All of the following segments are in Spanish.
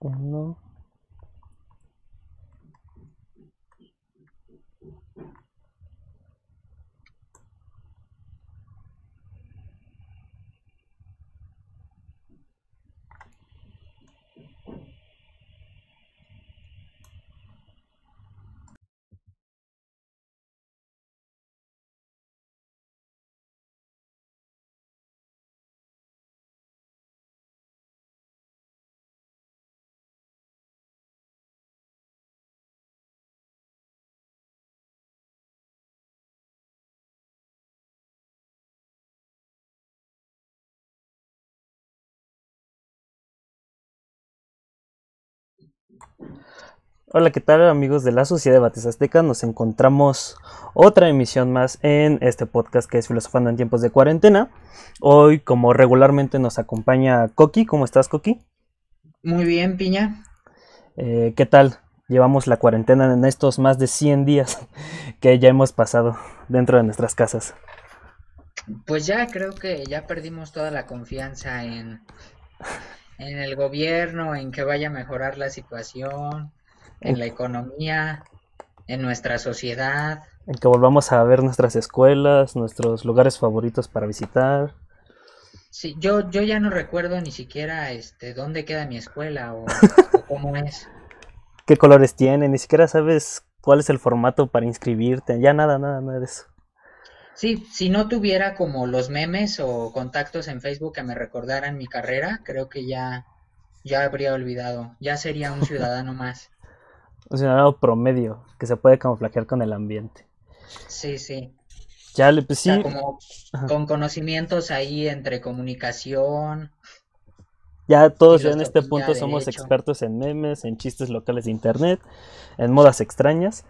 Uno. Hola, ¿qué tal amigos de la Sociedad de Bates Azteca? Nos encontramos otra emisión más en este podcast que es Filosofando en tiempos de cuarentena. Hoy, como regularmente, nos acompaña Coqui. ¿Cómo estás, Coqui? Muy bien, Piña. Eh, ¿Qué tal? Llevamos la cuarentena en estos más de 100 días que ya hemos pasado dentro de nuestras casas. Pues ya creo que ya perdimos toda la confianza en, en el gobierno, en que vaya a mejorar la situación en la economía, en nuestra sociedad. En que volvamos a ver nuestras escuelas, nuestros lugares favoritos para visitar. Sí, yo, yo ya no recuerdo ni siquiera este dónde queda mi escuela o, cómo es. ¿Qué colores tiene? Ni siquiera sabes cuál es el formato para inscribirte. Ya nada, nada, nada de eso. Sí, si no tuviera como los memes o contactos en Facebook que me recordaran mi carrera, creo que ya, ya habría olvidado. Ya sería un ciudadano más un ciudadano promedio que se puede camuflajear con el ambiente. Sí, sí. Ya, pues sí. como con conocimientos ahí entre comunicación. Ya todos en este punto somos expertos en memes, en chistes locales de internet, en modas extrañas.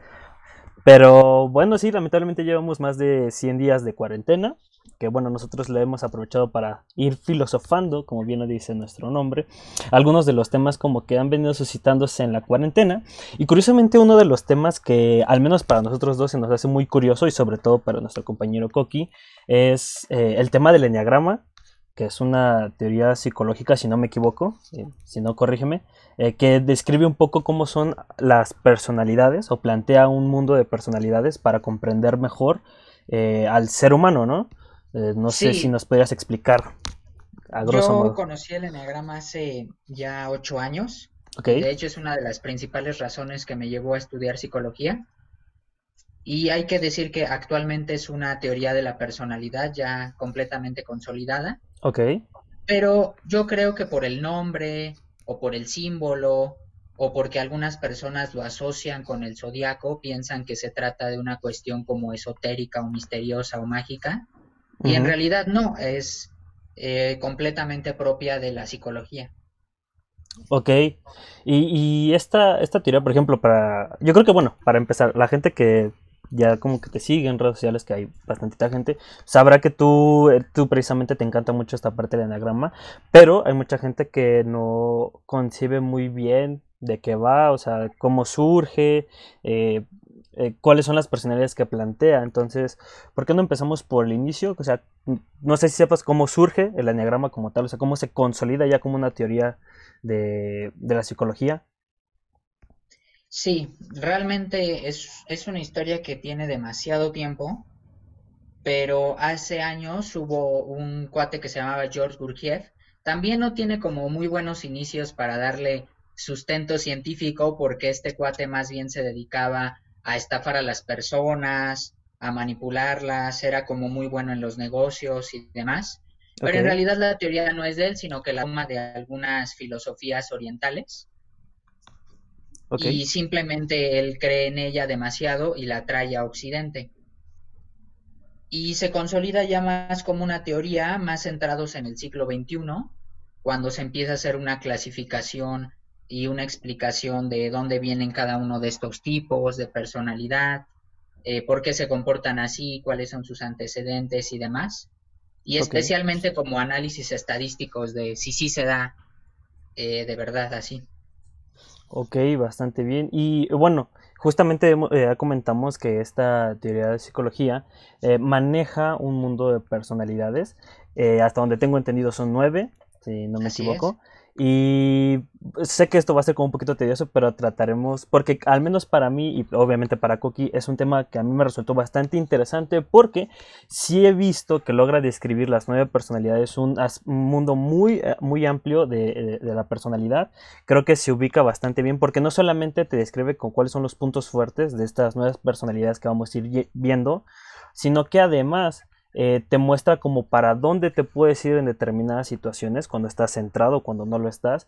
Pero bueno, sí, lamentablemente llevamos más de 100 días de cuarentena que bueno, nosotros le hemos aprovechado para ir filosofando, como bien lo dice nuestro nombre, algunos de los temas como que han venido suscitándose en la cuarentena. Y curiosamente uno de los temas que al menos para nosotros dos se nos hace muy curioso y sobre todo para nuestro compañero Coqui es eh, el tema del enneagrama, que es una teoría psicológica, si no me equivoco, eh, si no corrígeme, eh, que describe un poco cómo son las personalidades o plantea un mundo de personalidades para comprender mejor al ser humano, ¿no? Eh, no sé si nos podrías explicar a grosso Yo conocí el enneagrama hace ya ocho años. De hecho, es una de las principales razones que me llevó a estudiar psicología. Y hay que decir que actualmente es una teoría de la personalidad ya completamente consolidada. Ok. Pero yo creo que por el nombre o por el símbolo o porque algunas personas lo asocian con el zodiaco, piensan que se trata de una cuestión como esotérica o misteriosa o mágica. Y en realidad no, es eh, completamente propia de la psicología. Ok, y, y esta, esta teoría, por ejemplo, para, yo creo que bueno, para empezar, la gente que ya como que te sigue en redes sociales, que hay bastantita gente, sabrá que tú, eh, tú precisamente te encanta mucho esta parte del anagrama, pero hay mucha gente que no concibe muy bien de qué va, o sea, cómo surge, eh, eh, cuáles son las personalidades que plantea. Entonces, ¿por qué no empezamos por el inicio? O sea, no sé si sepas cómo surge el enneagrama como tal, o sea, cómo se consolida ya como una teoría de, la psicología. Sí, realmente es, es, una historia que tiene demasiado tiempo, pero hace años hubo un cuate que se llamaba George Gurdjieff. También no tiene como muy buenos inicios para darle sustento científico porque este cuate más bien se dedicaba a estafar a las personas, a manipularlas, era como muy bueno en los negocios y demás. Pero en realidad la teoría no es de él, sino que la toma de algunas filosofías orientales. Y simplemente él cree en ella demasiado y la trae a Occidente. Y se consolida ya más como una teoría, más centrados en el siglo XXI, cuando se empieza a hacer una clasificación y una explicación de dónde vienen cada uno de estos tipos de personalidad, eh, por qué se comportan así, cuáles son sus antecedentes y demás. Y especialmente como análisis estadísticos de si sí se da eh, de verdad así. Ok, bastante bien. Y bueno, justamente eh, comentamos que esta teoría de psicología maneja un mundo de personalidades. hasta donde tengo entendido son nueve, si no me equivoco. Y sé que esto va a ser como un poquito tedioso, pero trataremos, porque al menos para mí y obviamente para Koki es un tema que a mí me resultó bastante interesante porque sí he visto que logra describir las nueve personalidades, un, mundo muy, eh, muy amplio de, de, la personalidad. Creo que se ubica bastante bien porque no solamente te describe con cuáles son los puntos fuertes de estas nuevas personalidades que vamos a ir viendo, sino que además eh, te muestra como para dónde te puedes ir en determinadas situaciones cuando estás centrado, cuando no lo estás.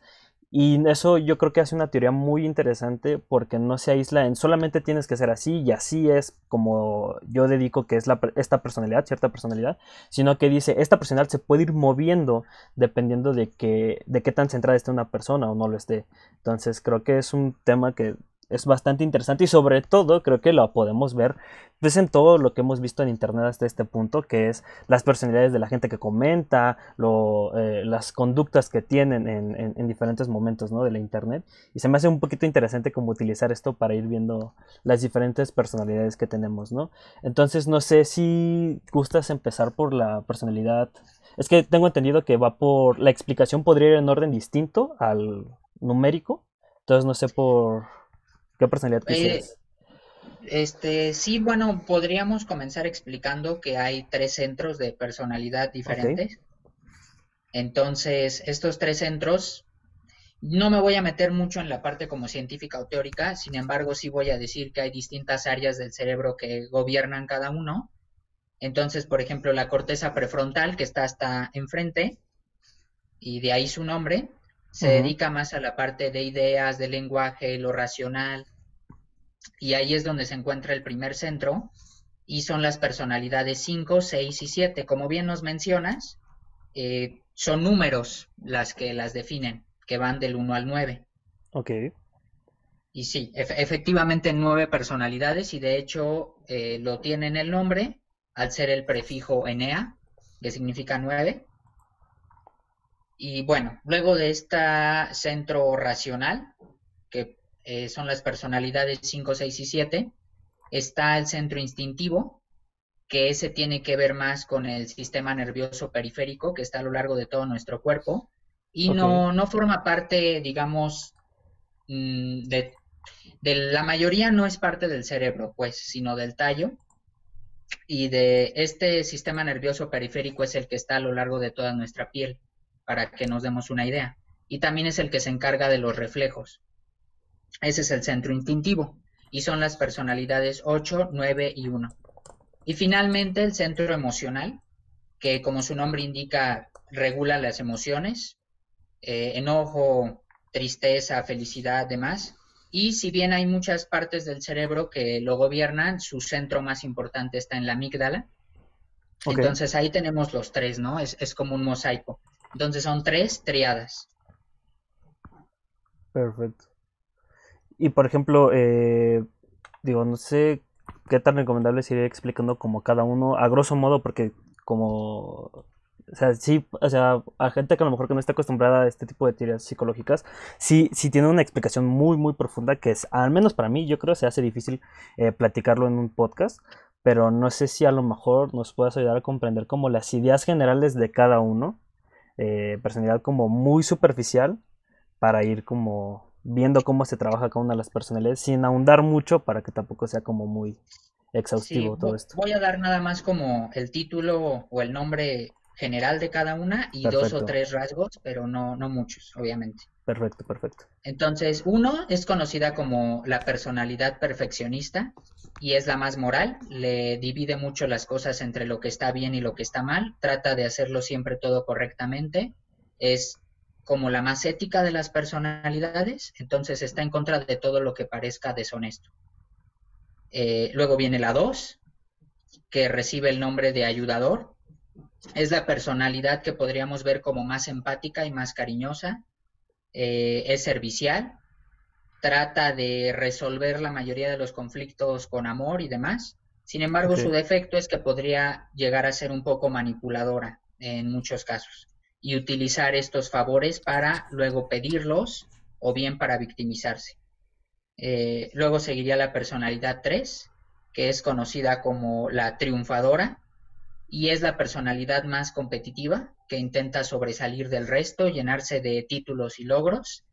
Y eso yo creo que hace una teoría muy interesante porque no se aísla en solamente tienes que ser así y así es como yo dedico que es la, esta personalidad, cierta personalidad, sino que dice esta personalidad se puede ir moviendo dependiendo de, que, de qué tan centrada esté una persona o no lo esté. Entonces creo que es un tema que es bastante interesante y sobre todo creo que lo podemos ver pues en todo lo que hemos visto en internet hasta este punto que es las personalidades de la gente que comenta lo, eh, las conductas que tienen en, en, diferentes momentos ¿no? de la internet y se me hace un poquito interesante como utilizar esto para ir viendo las diferentes personalidades que tenemos ¿no? entonces no sé si gustas empezar por la personalidad es que tengo entendido que va por la explicación podría ir en orden distinto al numérico entonces no sé por ¿Qué personalidad eh, este, sí, bueno, podríamos comenzar explicando que hay tres centros de personalidad diferentes. Entonces, estos tres centros, no me voy a meter mucho en la parte como científica o teórica, sin embargo, sí voy a decir que hay distintas áreas del cerebro que gobiernan cada uno. Entonces, por ejemplo, la corteza prefrontal, que está hasta enfrente, y de ahí su nombre, se dedica más a la parte de ideas, de lenguaje, lo racional, y ahí es donde se encuentra el primer centro, y son las personalidades 5, 6 y 7. Como bien nos mencionas, eh, son números las que las definen, que van del 1 al 9. Ok. Y sí, efectivamente nueve personalidades y de hecho eh, lo tienen el nombre al ser el prefijo Enea, que significa nueve. Y bueno, luego de este centro racional, que eh, son las personalidades 5, 6 y 7, está el centro instintivo, que ese tiene que ver más con el sistema nervioso periférico que está a lo largo de todo nuestro cuerpo y no, no forma parte, digamos, mm, de, de, la mayoría no es parte del cerebro, pues, sino del tallo. Y de este sistema nervioso periférico es el que está a lo largo de toda nuestra piel para que nos demos una idea. Y también es el que se encarga de los reflejos. Ese es el centro instintivo y son las personalidades 8, 9 y 1. Y finalmente el centro emocional, que como su nombre indica, regula las emociones, eh, enojo, tristeza, felicidad, demás. Y si bien hay muchas partes del cerebro que lo gobiernan, su centro más importante está en la amígdala. Entonces ahí tenemos los tres, ¿no? Es, es como un mosaico. Entonces son tres triadas. Perfecto. Y por ejemplo, eh, digo, no sé qué tan recomendable sería explicando como cada uno, a grosso modo, porque como o sea, sí, o sea, a gente que a lo mejor que no está acostumbrada a este tipo de teorías psicológicas, sí, sí tiene una explicación muy, muy profunda que es, al menos para mí, yo creo se hace difícil eh, platicarlo en un podcast, pero no sé si a lo mejor nos puedas ayudar a comprender como las ideas generales de cada uno eh, personalidad como muy superficial para ir como viendo cómo se trabaja con una de las personalidades sin ahondar mucho para que tampoco sea como muy exhaustivo todo esto. Voy a dar nada más como el título o el nombre general de cada una y dos o tres rasgos, pero no, no muchos, obviamente. Perfecto, perfecto. Entonces, uno es conocida como la personalidad perfeccionista y es la más moral, le divide mucho las cosas entre lo que está bien y lo que está mal, trata de hacerlo siempre todo correctamente, es como la más ética de las personalidades, entonces está en contra de todo lo que parezca deshonesto. Eh, luego viene la dos, que recibe el nombre de ayudador, es la personalidad que podríamos ver como más empática y más cariñosa, eh, es servicial, trata de resolver la mayoría de los conflictos con amor y demás. Sin embargo, su defecto es que podría llegar a ser un poco manipuladora en muchos casos y utilizar estos favores para luego pedirlos o bien para victimizarse. Eh, luego seguiría la personalidad 3, que es conocida como la triunfadora. y es la personalidad más competitiva que intenta sobresalir del resto, llenarse de títulos y logros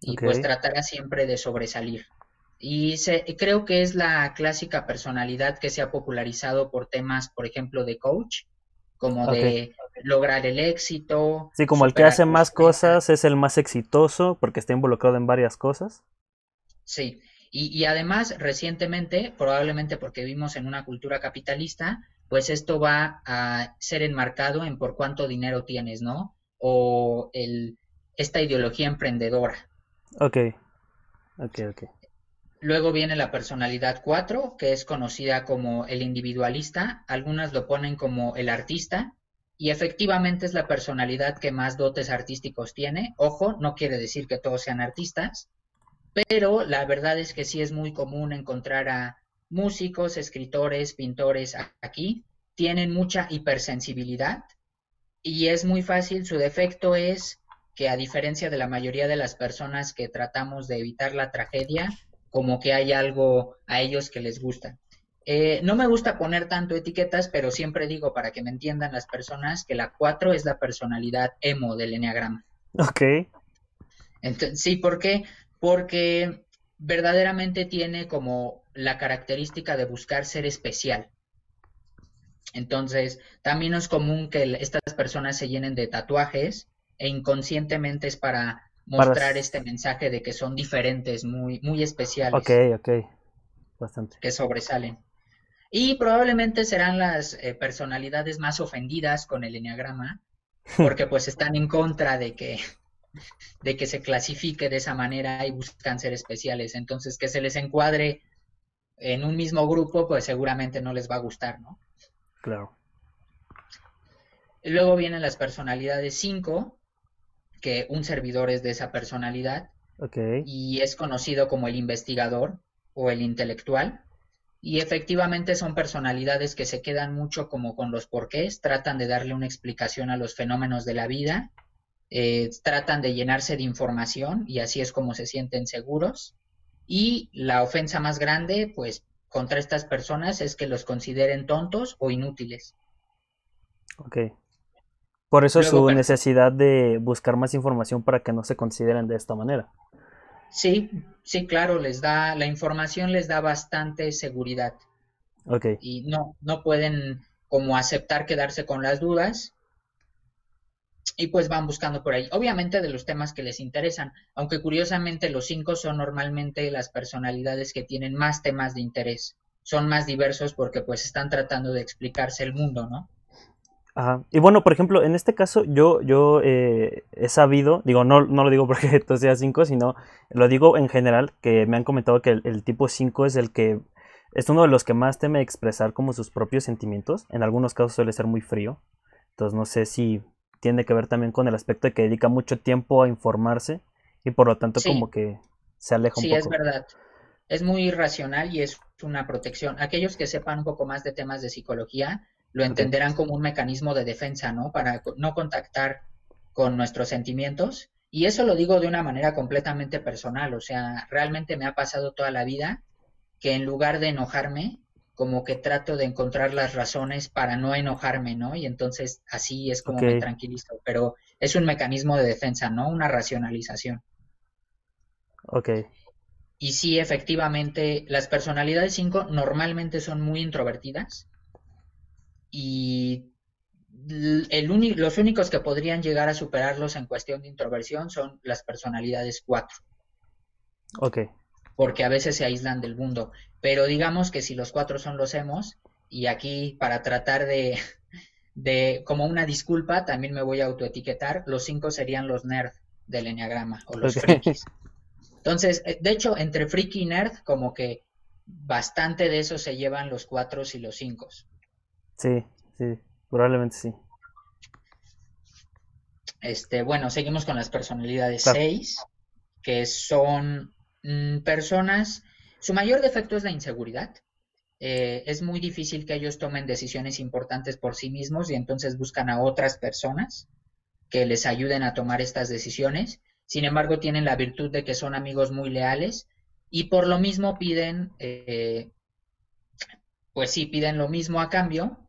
y pues tratará siempre de sobresalir. Y se, creo que es la clásica personalidad que se ha popularizado por temas, por ejemplo, de coach, como de lograr el éxito. Sí, como el que hace más cosas es el más exitoso porque está involucrado en varias cosas. Sí, y, y, además recientemente, probablemente porque vivimos en una cultura capitalista, pues esto va a ser enmarcado en por cuánto dinero tienes, ¿no? O el, esta ideología emprendedora. Ok, ok, ok. Luego viene la personalidad 4, que es conocida como el individualista, algunas lo ponen como el artista, y efectivamente es la personalidad que más dotes artísticos tiene. Ojo, no quiere decir que todos sean artistas, pero la verdad es que sí es muy común encontrar a músicos, escritores, pintores aquí. Tienen mucha hipersensibilidad y es muy fácil, su defecto es que a diferencia de la mayoría de las personas que tratamos de evitar la tragedia, como que hay algo a ellos que les gusta. Eh, no me gusta poner tanto etiquetas, pero siempre digo para que me entiendan las personas que la 4 es la personalidad emo del enneagrama. Ok. Entonces, sí, ¿por qué? Porque verdaderamente tiene como la característica de buscar ser especial. Entonces, también es común que estas personas se llenen de tatuajes e inconscientemente es para mostrar este mensaje de que son diferentes, muy, muy especiales. Ok, ok, bastante. Que sobresalen. Y probablemente serán las eh, personalidades más ofendidas con el enneagrama, porque pues están en contra de que, de que se clasifique de esa manera y buscan ser especiales. Entonces, que se les encuadre en un mismo grupo, pues seguramente no les va a gustar, ¿no? Claro. Luego vienen las personalidades 5, que un servidor es de esa personalidad y es conocido como el investigador o el intelectual. Y efectivamente son personalidades que se quedan mucho como con los porqués, tratan de darle una explicación a los fenómenos de la vida, eh, tratan de llenarse de información y así es como se sienten seguros. Y la ofensa más grande, pues, contra estas personas es que los consideren tontos o inútiles. Ok. Por eso su necesidad de buscar más información para que no se consideren de esta manera. Sí, sí, claro, les da, la información les da bastante seguridad. Ok. Y no, no pueden como aceptar quedarse con las dudas y pues van buscando por ahí. Obviamente de los temas que les interesan, aunque curiosamente los cinco son normalmente las personalidades que tienen más temas de interés. Son más diversos porque pues están tratando de explicarse el mundo, ¿no? Y bueno, por ejemplo, en este caso yo, yo eh, he sabido, digo, no, no lo digo porque tú seas 5, sino lo digo en general, que me han comentado que el, tipo 5 es el que es uno de los que más teme expresar como sus propios sentimientos. En algunos casos suele ser muy frío. Entonces no sé si tiene que ver también con el aspecto de que dedica mucho tiempo a informarse y por lo tanto como que se aleja un poco. Sí, es verdad. Es muy racional y es una protección. Aquellos que sepan un poco más de temas de psicología lo entenderán como un mecanismo de defensa, ¿no? Para no contactar con nuestros sentimientos. Y eso lo digo de una manera completamente personal, o sea, realmente me ha pasado toda la vida que en lugar de enojarme, como que trato de encontrar las razones para no enojarme, ¿no? Y entonces así es como me tranquilizo, pero es un mecanismo de defensa, ¿no? Una racionalización. Ok. Y sí, efectivamente, las personalidades 5 normalmente son muy introvertidas y el los únicos que podrían llegar a superarlos en cuestión de introversión son las personalidades 4. Ok. Porque a veces se aíslan del mundo. Pero digamos que si los cuatro son los hemos, y aquí para tratar de, de como una disculpa, también me voy a autoetiquetar, los cinco serían los nerd del enneagrama o los frikis. Entonces, eh, de hecho, entre friki y nerd, como que bastante de eso se llevan los cuatro y los cinco. Sí, sí, probablemente sí. Este, bueno, seguimos con las personalidades 6, que son mm, personas, su mayor defecto es la inseguridad. Eh, es muy difícil que ellos tomen decisiones importantes por sí mismos y entonces buscan a otras personas que les ayuden a tomar estas decisiones. Sin embargo, tienen la virtud de que son amigos muy leales y por lo mismo piden, eh, pues sí, piden lo mismo a cambio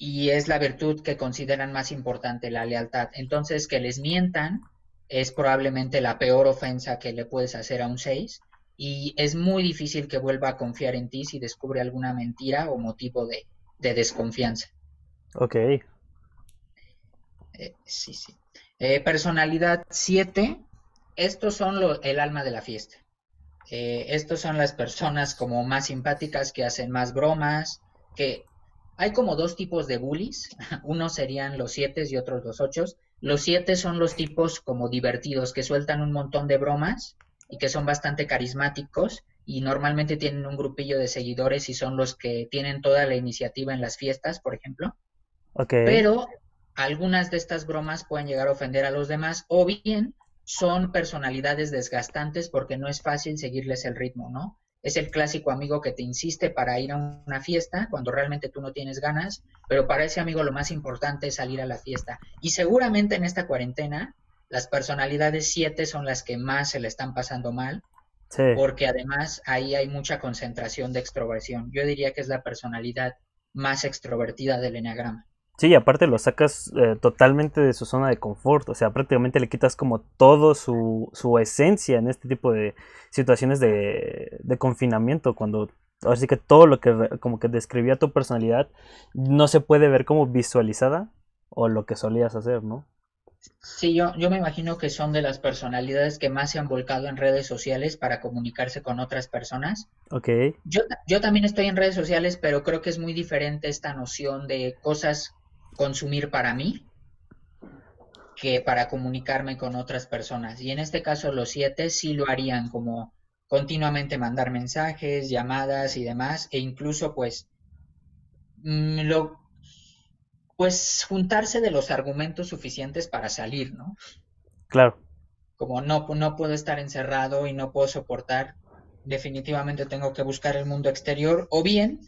y es la virtud que consideran más importante, la lealtad. Entonces, que les mientan es probablemente la peor ofensa que le puedes hacer a un 6 y es muy difícil que vuelva a confiar en ti si descubre alguna mentira o motivo de, desconfianza. Ok. Eh, sí, sí. Eh, personalidad 7, estos son el alma de la fiesta. Eh, estos son las personas como más simpáticas que hacen más bromas, que hay como dos tipos de bullies, unos serían los siete y otros los ocho. Los siete son los tipos como divertidos, que sueltan un montón de bromas y que son bastante carismáticos y normalmente tienen un grupillo de seguidores y son los que tienen toda la iniciativa en las fiestas, por ejemplo. Okay. Pero algunas de estas bromas pueden llegar a ofender a los demás o bien son personalidades desgastantes porque no es fácil seguirles el ritmo, ¿no? Es el clásico amigo que te insiste para ir a una fiesta cuando realmente tú no tienes ganas, pero para ese amigo lo más importante es salir a la fiesta. Y seguramente en esta cuarentena las personalidades 7 son las que más se le están pasando mal, porque además ahí hay mucha concentración de extroversión. Yo diría que es la personalidad más extrovertida del enneagrama. Sí, aparte lo sacas eh, totalmente de su zona de confort, o sea, prácticamente le quitas como todo su, su esencia en este tipo de situaciones de, de confinamiento, cuando así que todo lo que como que describía tu personalidad no se puede ver como visualizada o lo que solías hacer, ¿no? Sí, yo, yo me imagino que son de las personalidades que más se han volcado en redes sociales para comunicarse con otras personas. Ok. Yo, yo también estoy en redes sociales, pero creo que es muy diferente esta noción de cosas consumir para mí que para comunicarme con otras personas. Y en este caso los siete sí lo harían como continuamente mandar mensajes, llamadas y demás, e incluso pues mm, lo pues juntarse de los argumentos suficientes para salir, ¿no? Claro. Como no, no puedo estar encerrado y no puedo soportar, definitivamente tengo que buscar el mundo exterior, o bien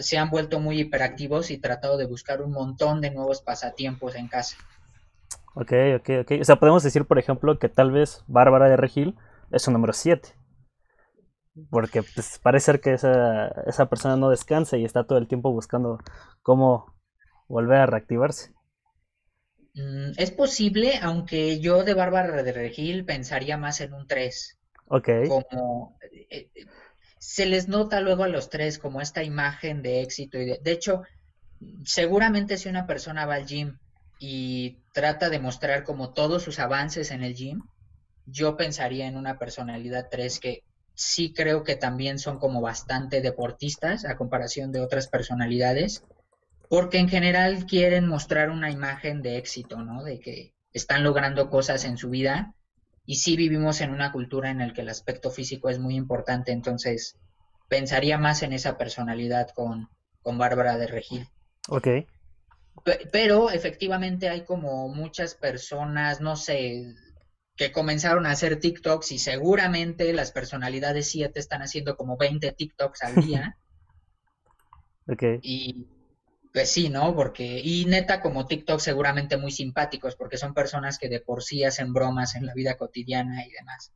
se han vuelto muy hiperactivos y tratado de buscar un montón de nuevos pasatiempos en casa. Ok, ok, ok. O sea, podemos decir, por ejemplo, que tal vez Bárbara de Regil es un número 7. Porque pues, parece ser que esa, esa persona no descansa y está todo el tiempo buscando cómo volver a reactivarse. Mm, es posible, aunque yo de Bárbara de Regil pensaría más en un 3. Ok. Como eh, eh, se les nota luego a los tres como esta imagen de éxito y de, de hecho, seguramente si una persona va al gym y trata de mostrar como todos sus avances en el gym, yo pensaría en una personalidad 3 que sí creo que también son como bastante deportistas a comparación de otras personalidades, porque en general quieren mostrar una imagen de éxito, ¿no? De que están logrando cosas en su vida y sí vivimos en una cultura en la que el aspecto físico es muy importante, entonces pensaría más en esa personalidad con, con Bárbara de Regil. Ok. Pero efectivamente hay como muchas personas, no sé, que comenzaron a hacer TikToks y seguramente las personalidades 7 están haciendo como 20 TikToks al día. ok. Y pues sí, ¿no? Porque, y neta, como TikTok seguramente muy simpáticos, porque son personas que de por sí hacen bromas en la vida cotidiana y demás.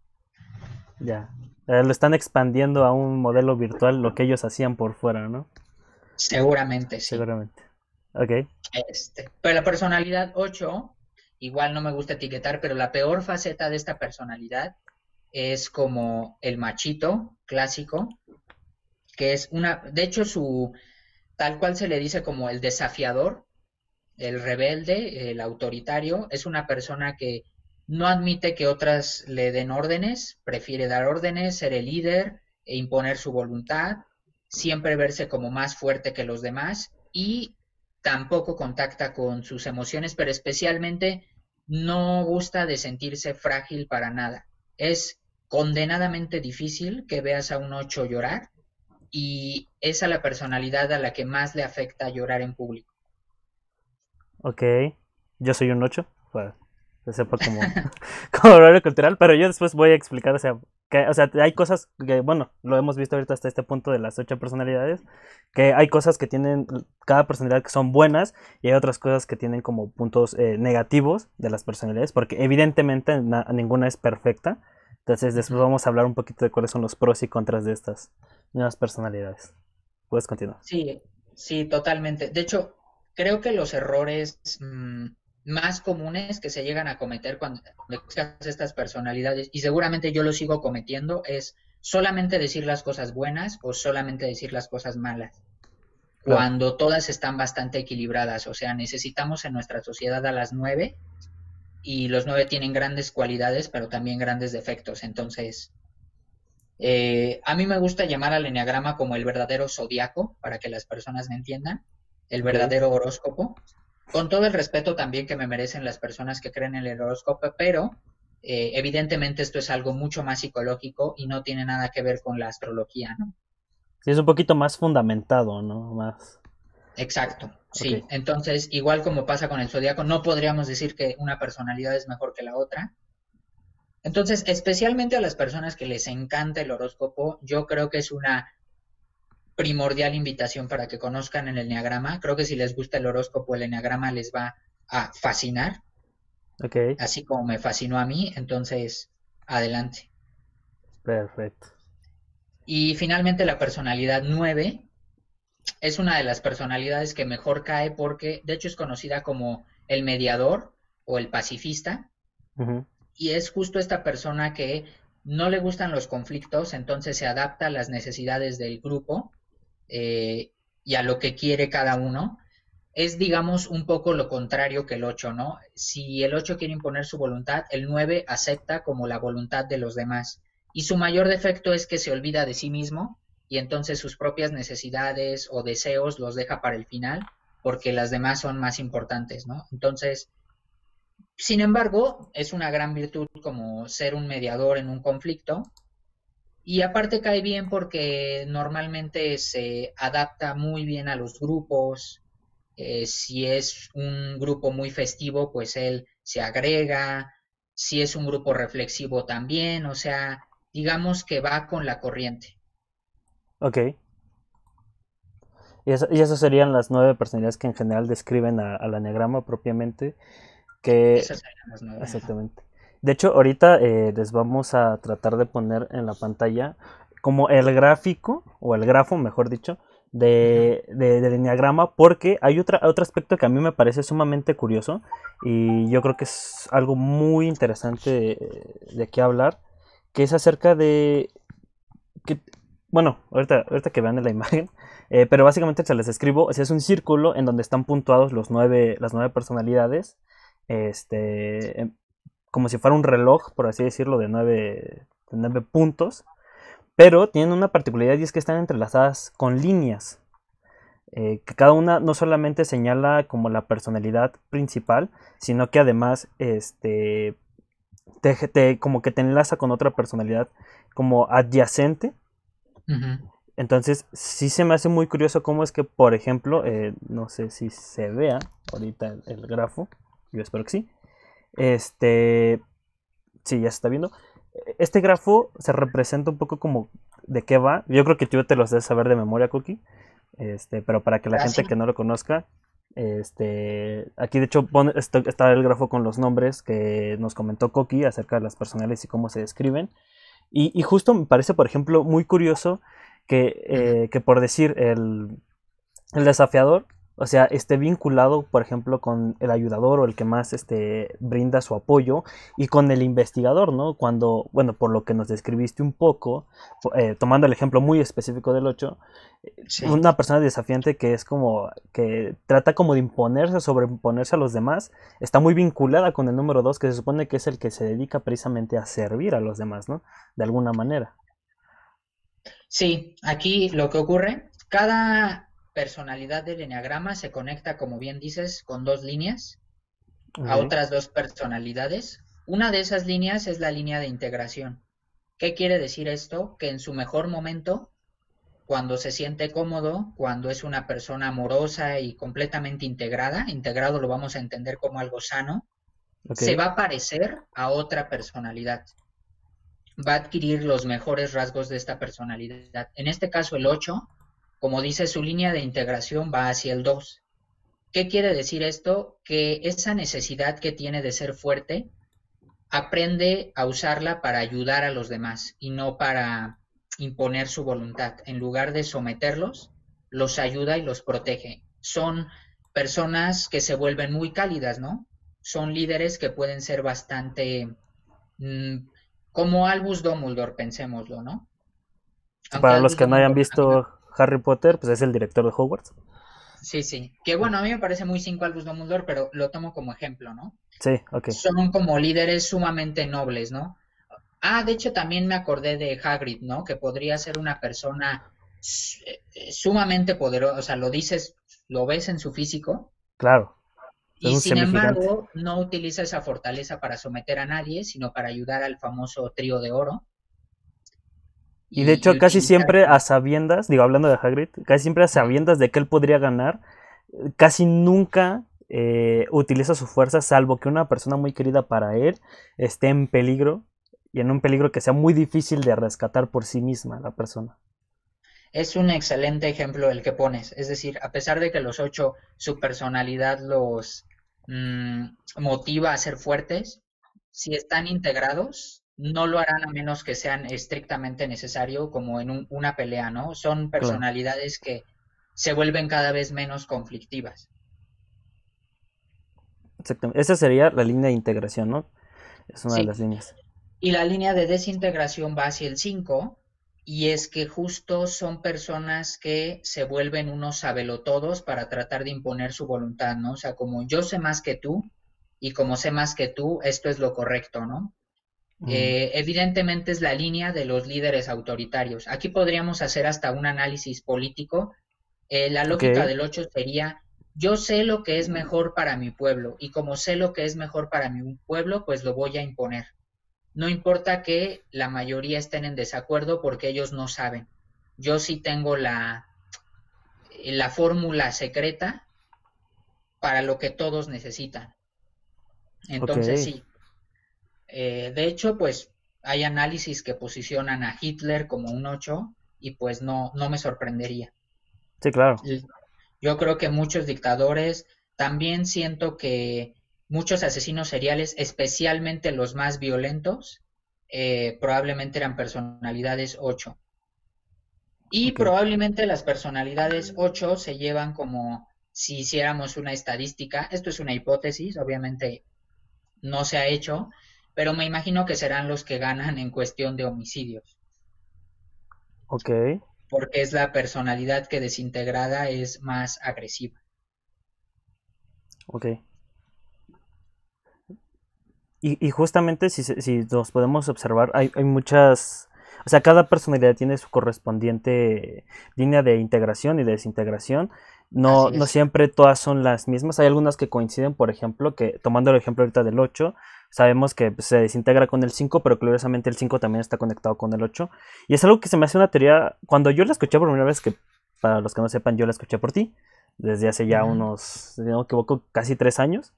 Ya. Eh, lo están expandiendo a un modelo virtual lo que ellos hacían por fuera, ¿no? Seguramente, sí. Seguramente. Ok. Este, pero la personalidad 8, igual no me gusta etiquetar, pero la peor faceta de esta personalidad es como el machito clásico, que es una, de hecho su, tal cual se le dice como el desafiador, el rebelde, el autoritario, es una persona que no admite que otras le den órdenes, prefiere dar órdenes, ser el líder e imponer su voluntad, siempre verse como más fuerte que los demás y tampoco contacta con sus emociones, pero especialmente no gusta de sentirse frágil para nada. Es condenadamente difícil que veas a un ocho llorar y es a la personalidad a la que más le afecta llorar en público. Ok, yo soy un 8, para que sepa como, como horario cultural, pero yo después voy a explicar, o sea, que, o sea, hay cosas que, bueno, lo hemos visto ahorita hasta este punto de las ocho personalidades, que hay cosas que tienen cada personalidad que son buenas y hay otras cosas que tienen como puntos eh, negativos de las personalidades, porque evidentemente ninguna es perfecta. Entonces después vamos a hablar un poquito de cuáles son los pros y contras de estas nuevas personalidades. Puedes continuar. Sí, sí, totalmente. De hecho, creo que los errores mm, más comunes que se llegan a cometer cuando buscas estas personalidades, y seguramente yo lo sigo cometiendo, es solamente decir las cosas buenas o solamente decir las cosas malas. Cuando todas están bastante equilibradas, o sea, necesitamos en nuestra sociedad a las nueve y los nueve tienen grandes cualidades, pero también grandes defectos. Entonces, eh, a mí me gusta llamar al enneagrama como el verdadero zodiaco, para que las personas me entiendan, el verdadero horóscopo, con todo el respeto también que me merecen las personas que creen en el horóscopo, pero eh, evidentemente esto es algo mucho más psicológico y no tiene nada que ver con la astrología, ¿no? Sí, es un poquito más fundamentado, ¿no? Más. Exacto, sí. Entonces, igual como pasa con el zodiaco, no podríamos decir que una personalidad es mejor que la otra. Entonces, especialmente a las personas que les encanta el horóscopo, yo creo que es una primordial invitación para que conozcan el enneagrama. Creo que si les gusta el horóscopo, el enneagrama les va a fascinar. Okay. Así como me fascinó a mí, entonces, adelante. Perfecto. Y finalmente la personalidad 9 es una de las personalidades que mejor cae porque de hecho es conocida como el mediador o el pacifista. Y es justo esta persona que no le gustan los conflictos, entonces se adapta a las necesidades del grupo eh, y a lo que quiere cada uno. Es, digamos, un poco lo contrario que el 8, ¿no? Si el 8 quiere imponer su voluntad, el 9 acepta como la voluntad de los demás. Y su mayor defecto es que se olvida de sí mismo y entonces sus propias necesidades o deseos los deja para el final porque las demás son más importantes, ¿no? Entonces, sin embargo, es una gran virtud como ser un mediador en un conflicto y aparte cae bien porque normalmente se adapta muy bien a los grupos. Eh, si es un grupo muy festivo, pues él se agrega. Si es un grupo reflexivo también. O sea, digamos que va con la corriente. Ok. Y, esas serían las nueve personalidades que en general describen al anagrama propiamente. Que... Esas serían las nueve. Exactamente. De hecho, ahorita eh, les vamos a tratar de poner en la pantalla como el gráfico, o el grafo, mejor dicho, de, de, del enneagrama, porque hay otra, otro aspecto que a mí me parece sumamente curioso y yo creo que es algo muy interesante de qué hablar, que es acerca de que bueno, ahorita, que vean la imagen, eh, pero básicamente se les escribo, es un círculo en donde están puntuados los nueve, las nueve personalidades, este, em, como si fuera un reloj, por así decirlo, de nueve, nueve puntos, pero tienen una particularidad y es que están entrelazadas con líneas, eh, que cada una no solamente señala como la personalidad principal, sino que además, este, te, como que te enlaza con otra personalidad como adyacente, entonces, sí se me hace muy curioso cómo es que, por ejemplo, eh, no sé si se vea ahorita el, grafo, yo espero que sí. Este, sí, ya se está viendo. Este grafo se representa un poco como de qué va. Yo creo que tú te los debes saber de memoria, Cookie. Este, pero para que la gente que no lo conozca, este, aquí de hecho pone, está el grafo con los nombres que nos comentó Cookie acerca de las personales y cómo se describen. Y, justo me parece, por ejemplo, muy curioso que, eh, que por decir el, el, desafiador, o sea, esté vinculado, por ejemplo, con el ayudador o el que más este, brinda su apoyo y con el investigador, ¿no? Cuando, bueno, por lo que nos describiste un poco, eh, tomando el ejemplo muy específico del 8, una persona desafiante que es como, que trata como de imponerse, sobreimponerse a los demás, está muy vinculada con el número 2, que se supone que es el que se dedica precisamente a servir a los demás, ¿no? De alguna manera. Sí, aquí lo que ocurre, cada personalidad del enneagrama se conecta, como bien dices, con dos líneas a otras dos personalidades. Una de esas líneas es la línea de integración. ¿Qué quiere decir esto? Que en su mejor momento cuando se siente cómodo, cuando es una persona amorosa y completamente integrada, integrado lo vamos a entender como algo sano, se va a parecer a otra personalidad. Va a adquirir los mejores rasgos de esta personalidad. En este caso, el 8, como dice, su línea de integración va hacia el 2. ¿Qué quiere decir esto? Que esa necesidad que tiene de ser fuerte, aprende a usarla para ayudar a los demás y no para imponer su voluntad. En lugar de someterlos, los ayuda y los protege. Son personas que se vuelven muy cálidas, ¿no? Son líderes que pueden ser bastante mm, como Albus Dumbledore, pensémoslo, ¿no? Para los que no hayan visto Harry Potter, pues es el director de Hogwarts. Sí, sí. Que bueno, a mí me parece muy cinco Albus Dumbledore, pero lo tomo como ejemplo, ¿no? Sí, ok. Son como líderes sumamente nobles, ¿no? Ah, de hecho también me acordé de Hagrid, ¿no? Que podría ser una persona eh, sumamente poderosa, o sea, lo dices, lo ves en su físico. Claro. Y sin embargo, no utiliza esa fortaleza para someter a nadie, sino para ayudar al famoso trío de oro. Y, de hecho, casi siempre a sabiendas, digo, hablando de Hagrid, casi siempre a sabiendas de que él podría ganar, casi nunca eh, utiliza su fuerza, salvo que una persona muy querida para él esté en peligro y en un peligro que sea muy difícil de rescatar por sí misma la persona. Es un excelente ejemplo el que pones, es decir, a pesar de que los ocho, su personalidad los mm, motiva a ser fuertes, si están integrados, no lo harán a menos que sean estrictamente necesario como en una pelea, ¿no? Son personalidades que se vuelven cada vez menos conflictivas. Exactamente. Esa sería la línea de integración, ¿no? Es una de las líneas. Y la línea de desintegración va hacia el 5, y es que justo son personas que se vuelven unos sabelotodos para tratar de imponer su voluntad, ¿no? O sea, como yo sé más que tú, y como sé más que tú, esto es lo correcto, ¿no? Eh, evidentemente es la línea de los líderes autoritarios. Aquí podríamos hacer hasta un análisis político. Eh, la lógica del 8 sería, yo sé lo que es mejor para mi pueblo y como sé lo que es mejor para mi pueblo, pues lo voy a imponer. No importa que la mayoría estén en desacuerdo porque ellos no saben. Yo sí tengo la, la fórmula secreta para lo que todos necesitan. Entonces sí. Eh, de hecho, pues hay análisis que posicionan a Hitler como un 8 y pues no, no me sorprendería. Sí, claro. Yo creo que muchos dictadores, también siento que muchos asesinos seriales, especialmente los más violentos, eh, probablemente eran personalidades 8. Y probablemente las personalidades 8 se llevan como si hiciéramos una estadística, esto es una hipótesis, obviamente no se ha hecho, pero me imagino que serán los que ganan en cuestión de homicidios. Ok. Porque es la personalidad que desintegrada es más agresiva. Ok. Y, justamente si, si, nos podemos observar, hay, hay, muchas, o sea, cada personalidad tiene su correspondiente línea de integración y de desintegración. No, no siempre todas son las mismas. Hay algunas que coinciden, por ejemplo, que tomando el ejemplo ahorita del 8, sabemos que se desintegra con el 5, pero curiosamente el 5 también está conectado con el 8. Y es algo que se me hace una teoría, cuando yo la escuché por primera vez, que para los que no sepan, yo la escuché por ti, desde hace ya unos, si no me equivoco, casi tres años.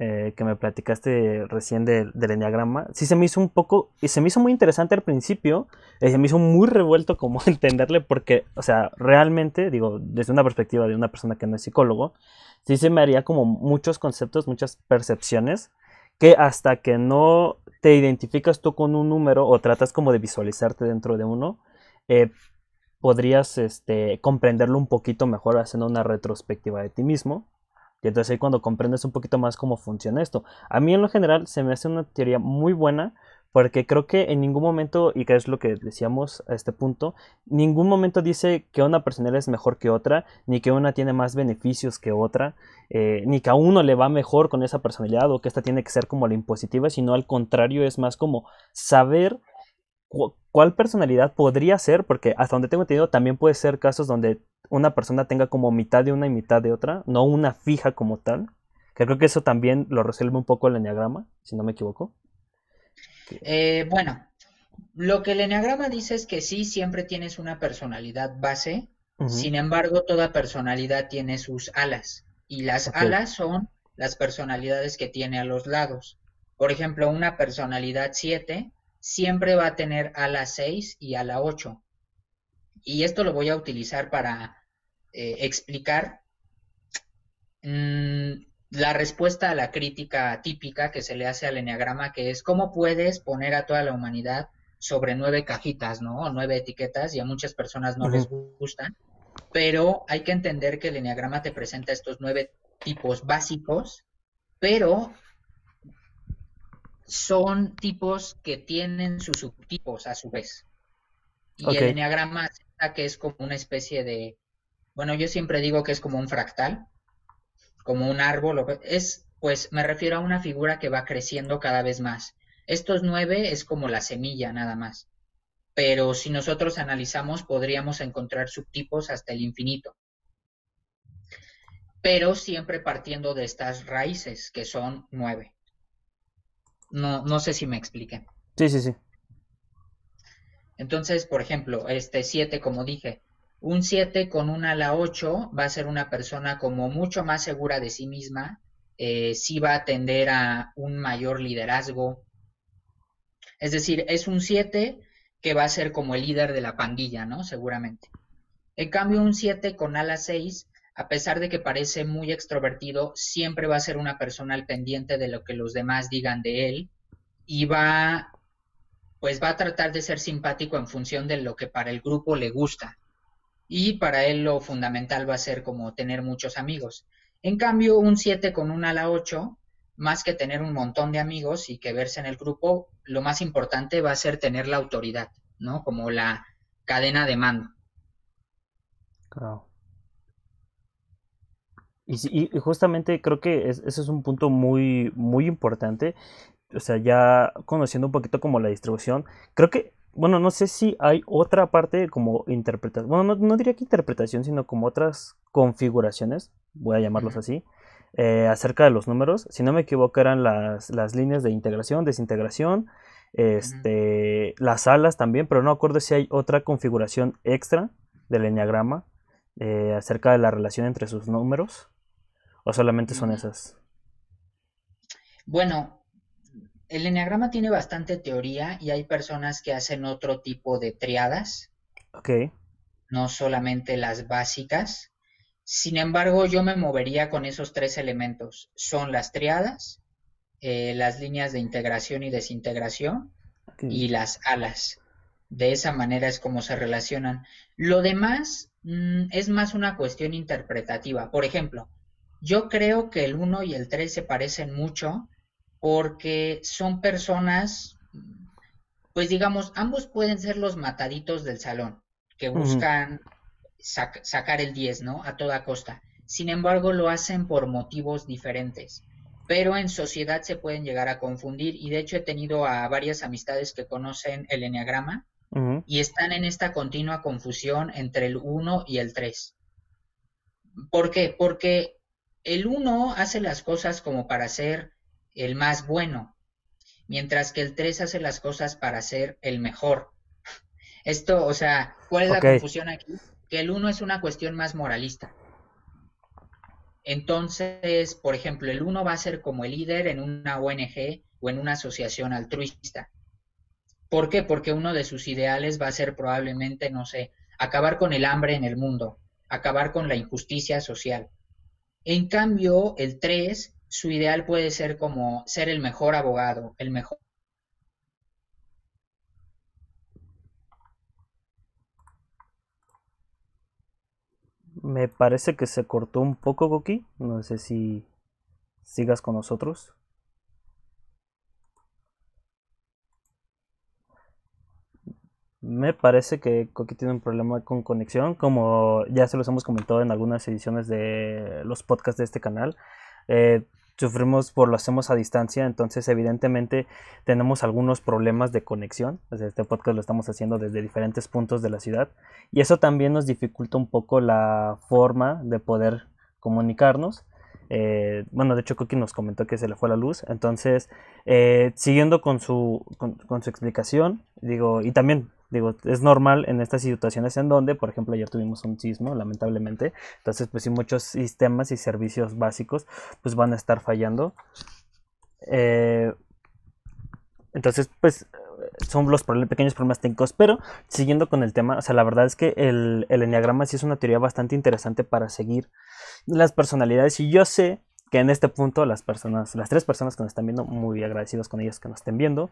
Eh, que me platicaste recién del enneagrama, sí se me hizo un poco, y se me hizo muy interesante al principio, y se me hizo muy revuelto como entenderle, porque, o sea, realmente, digo, desde una perspectiva de una persona que no es psicólogo, sí se me haría como muchos conceptos, muchas percepciones, que hasta que no te identificas tú con un número o tratas como de visualizarte dentro de uno, eh, podrías este, comprenderlo un poquito mejor haciendo una retrospectiva de ti mismo y entonces ahí cuando comprendes un poquito más cómo funciona esto. A mí en lo general se me hace una teoría muy buena porque creo que en ningún momento, y que es lo que decíamos a este punto, ningún momento dice que una personalidad es mejor que otra, ni que una tiene más beneficios que otra, eh, ni que a uno le va mejor con esa personalidad o que esta tiene que ser como la impositiva, sino al contrario es más como saber cuál personalidad podría ser, porque hasta donde tengo entendido también puede ser casos donde una persona tenga como mitad de una y mitad de otra, no una fija como tal. Que creo que eso también lo resuelve un poco el enneagrama, si no me equivoco. Eh, bueno, lo que el enneagrama dice es que sí, siempre tienes una personalidad base, sin embargo, toda personalidad tiene sus alas, y las alas son las personalidades que tiene a los lados. Por ejemplo, una personalidad 7 siempre va a tener ala 6 y ala 8 y esto lo voy a utilizar para eh, explicar mm, la respuesta a la crítica típica que se le hace al enneagrama, que es cómo puedes poner a toda la humanidad sobre nueve cajitas, ¿no? O nueve etiquetas, y a muchas personas no les gustan, pero hay que entender que el enneagrama te presenta estos nueve tipos básicos, pero son tipos que tienen sus subtipos a su vez. Y el enneagrama que es como una especie de, bueno, yo siempre digo que es como un fractal, como un árbol, es, pues me refiero a una figura que va creciendo cada vez más. Estos nueve es como la semilla nada más, pero si nosotros analizamos podríamos encontrar subtipos hasta el infinito, pero siempre partiendo de estas raíces que son nueve. No, no sé si me expliqué. Sí, sí, sí. Entonces, por ejemplo, este 7, como dije, un 7 con un ala 8 va a ser una persona como mucho más segura de sí misma, eh, sí va a tender a un mayor liderazgo. Es decir, es un 7 que va a ser como el líder de la pandilla, ¿no? Seguramente. En cambio, un 7 con ala 6, a pesar de que parece muy extrovertido, siempre va a ser una persona al pendiente de lo que los demás digan de él y va pues va a tratar de ser simpático en función de lo que para el grupo le gusta. Y para él lo fundamental va a ser como tener muchos amigos. En cambio, un 7 con un ala 8, más que tener un montón de amigos y que verse en el grupo, lo más importante va a ser tener la autoridad, ¿no? Como la cadena de mando. Claro. Y, justamente creo que ese es un punto muy, muy importante o sea, ya conociendo un poquito como la distribución, creo que, bueno, no sé si hay otra parte como interpretación, bueno, no, diría que interpretación, sino como otras configuraciones, voy a llamarlos así, eh, acerca de los números. Si no me equivoco, eran las, líneas de integración, desintegración, este, las alas también, pero no acuerdo si hay otra configuración extra del enneagrama eh, acerca de la relación entre sus números, o solamente son esas. Bueno, el enneagrama tiene bastante teoría y hay personas que hacen otro tipo de triadas. Ok. No solamente las básicas. Sin embargo, yo me movería con esos tres elementos. Son las triadas, eh, las líneas de integración y desintegración y las alas. De esa manera es como se relacionan. Lo demás mm, es más una cuestión interpretativa. Por ejemplo, yo creo que el 1 y el 3 se parecen mucho porque son personas, pues digamos, ambos pueden ser los mataditos del salón, que buscan sacar el 10, ¿no? A toda costa. Sin embargo, lo hacen por motivos diferentes. Pero en sociedad se pueden llegar a confundir y de hecho he tenido a varias amistades que conocen el enneagrama y están en esta continua confusión entre el 1 y el 3. ¿Por qué? Porque el 1 hace las cosas como para ser el más bueno, mientras que el 3 hace las cosas para ser el mejor. Esto, o sea, ¿cuál es la confusión aquí? Que el 1 es una cuestión más moralista. Entonces, por ejemplo, el 1 va a ser como el líder en una ONG o en una asociación altruista. ¿Por qué? Porque uno de sus ideales va a ser probablemente, no sé, acabar con el hambre en el mundo, acabar con la injusticia social. En cambio, el 3 su ideal puede ser como ser el mejor abogado, el mejor Me parece que se cortó un poco, Goki. No sé si sigas con nosotros. Me parece que Coqui tiene un problema con conexión, como ya se los hemos comentado en algunas ediciones de los podcasts de este canal. Eh, sufrimos por lo hacemos a distancia, entonces evidentemente tenemos algunos problemas de conexión. este podcast lo estamos haciendo desde diferentes puntos de la ciudad y eso también nos dificulta un poco la forma de poder comunicarnos. Eh, bueno, de hecho Coqui nos comentó que se le fue la luz, entonces eh, siguiendo con su, con su explicación, digo, y también Digo, es normal en estas situaciones en donde, por ejemplo, ayer tuvimos un sismo, lamentablemente. Entonces, pues sí, muchos sistemas y servicios básicos pues van a estar fallando. Eh, entonces, pues son los pequeños problemas técnicos, pero siguiendo con el tema, o sea, la verdad es que el, el enneagrama sí es una teoría bastante interesante para seguir las personalidades y yo sé que en este punto las personas, las tres personas que nos están viendo, muy agradecidos con ellos que nos estén viendo,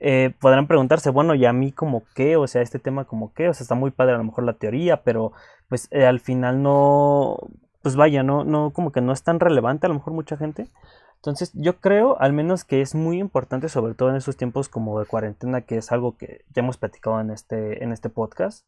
eh, podrán preguntarse, bueno, ¿y a mí como qué? O sea, este tema como qué, o sea, está muy padre a lo mejor la teoría, pero pues eh, al final no, pues vaya, no, no, como que no es tan relevante a lo mejor mucha gente. Entonces yo creo al menos que es muy importante, sobre todo en esos tiempos como de cuarentena, que es algo que ya hemos platicado en este, en este podcast,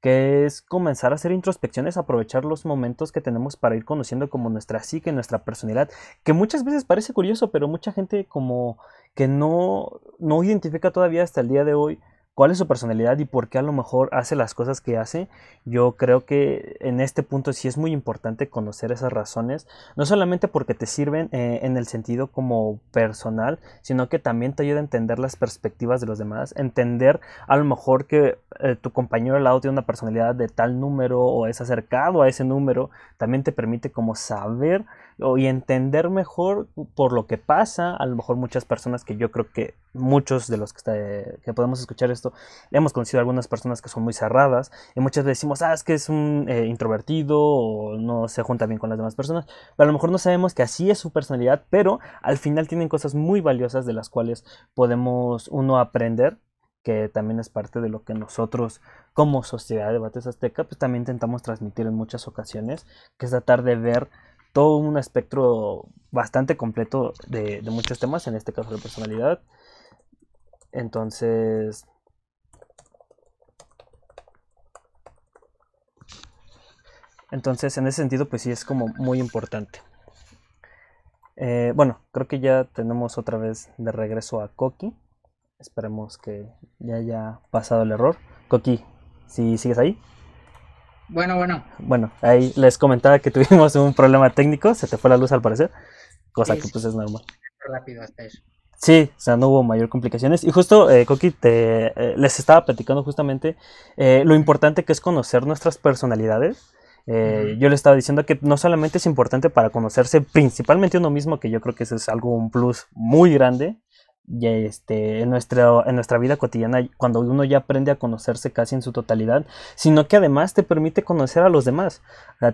que es comenzar a hacer introspecciones, aprovechar los momentos que tenemos para ir conociendo como nuestra psique, nuestra personalidad, que muchas veces parece curioso, pero mucha gente como que no, no identifica todavía hasta el día de hoy cuál es su personalidad y por qué a lo mejor hace las cosas que hace, yo creo que en este punto sí es muy importante conocer esas razones, no solamente porque te sirven eh, en el sentido como personal, sino que también te ayuda a entender las perspectivas de los demás, entender a lo mejor que eh, tu compañero al lado tiene una personalidad de tal número o es acercado a ese número, también te permite como saber y entender mejor por lo que pasa. A lo mejor muchas personas que yo creo que muchos de los que, podemos escuchar esto, hemos conocido algunas personas que son muy cerradas y muchas veces decimos, ah, es que es un eh, introvertido o no se junta bien con las demás personas, pero a lo mejor no sabemos que así es su personalidad, pero al final tienen cosas muy valiosas de las cuales podemos uno aprender que también es parte de lo que nosotros como sociedad de debates azteca pues también intentamos transmitir en muchas ocasiones, que es tratar de ver todo un espectro bastante completo de, muchos temas, en este caso de personalidad. Entonces, Entonces, en ese sentido, pues sí es como muy importante. Eh, bueno, creo que ya tenemos otra vez de regreso a Coqui. Esperemos que ya haya pasado el error. Coqui, si sigues ahí. Bueno, bueno. Bueno, ahí les comentaba que tuvimos un problema técnico, se te fue la luz al parecer, cosa que pues es normal. Rápido hasta eso. Sí, o sea, no hubo mayor complicaciones. Y justo, eh, Coqui, te, eh, les estaba platicando justamente eh, lo importante que es conocer nuestras personalidades. Eh, yo le estaba diciendo que no solamente es importante para conocerse principalmente uno mismo, que yo creo que eso es algo, un plus muy grande, este, en, nuestra, en nuestra vida cotidiana, cuando uno ya aprende a conocerse casi en su totalidad, sino que además te permite conocer a los demás.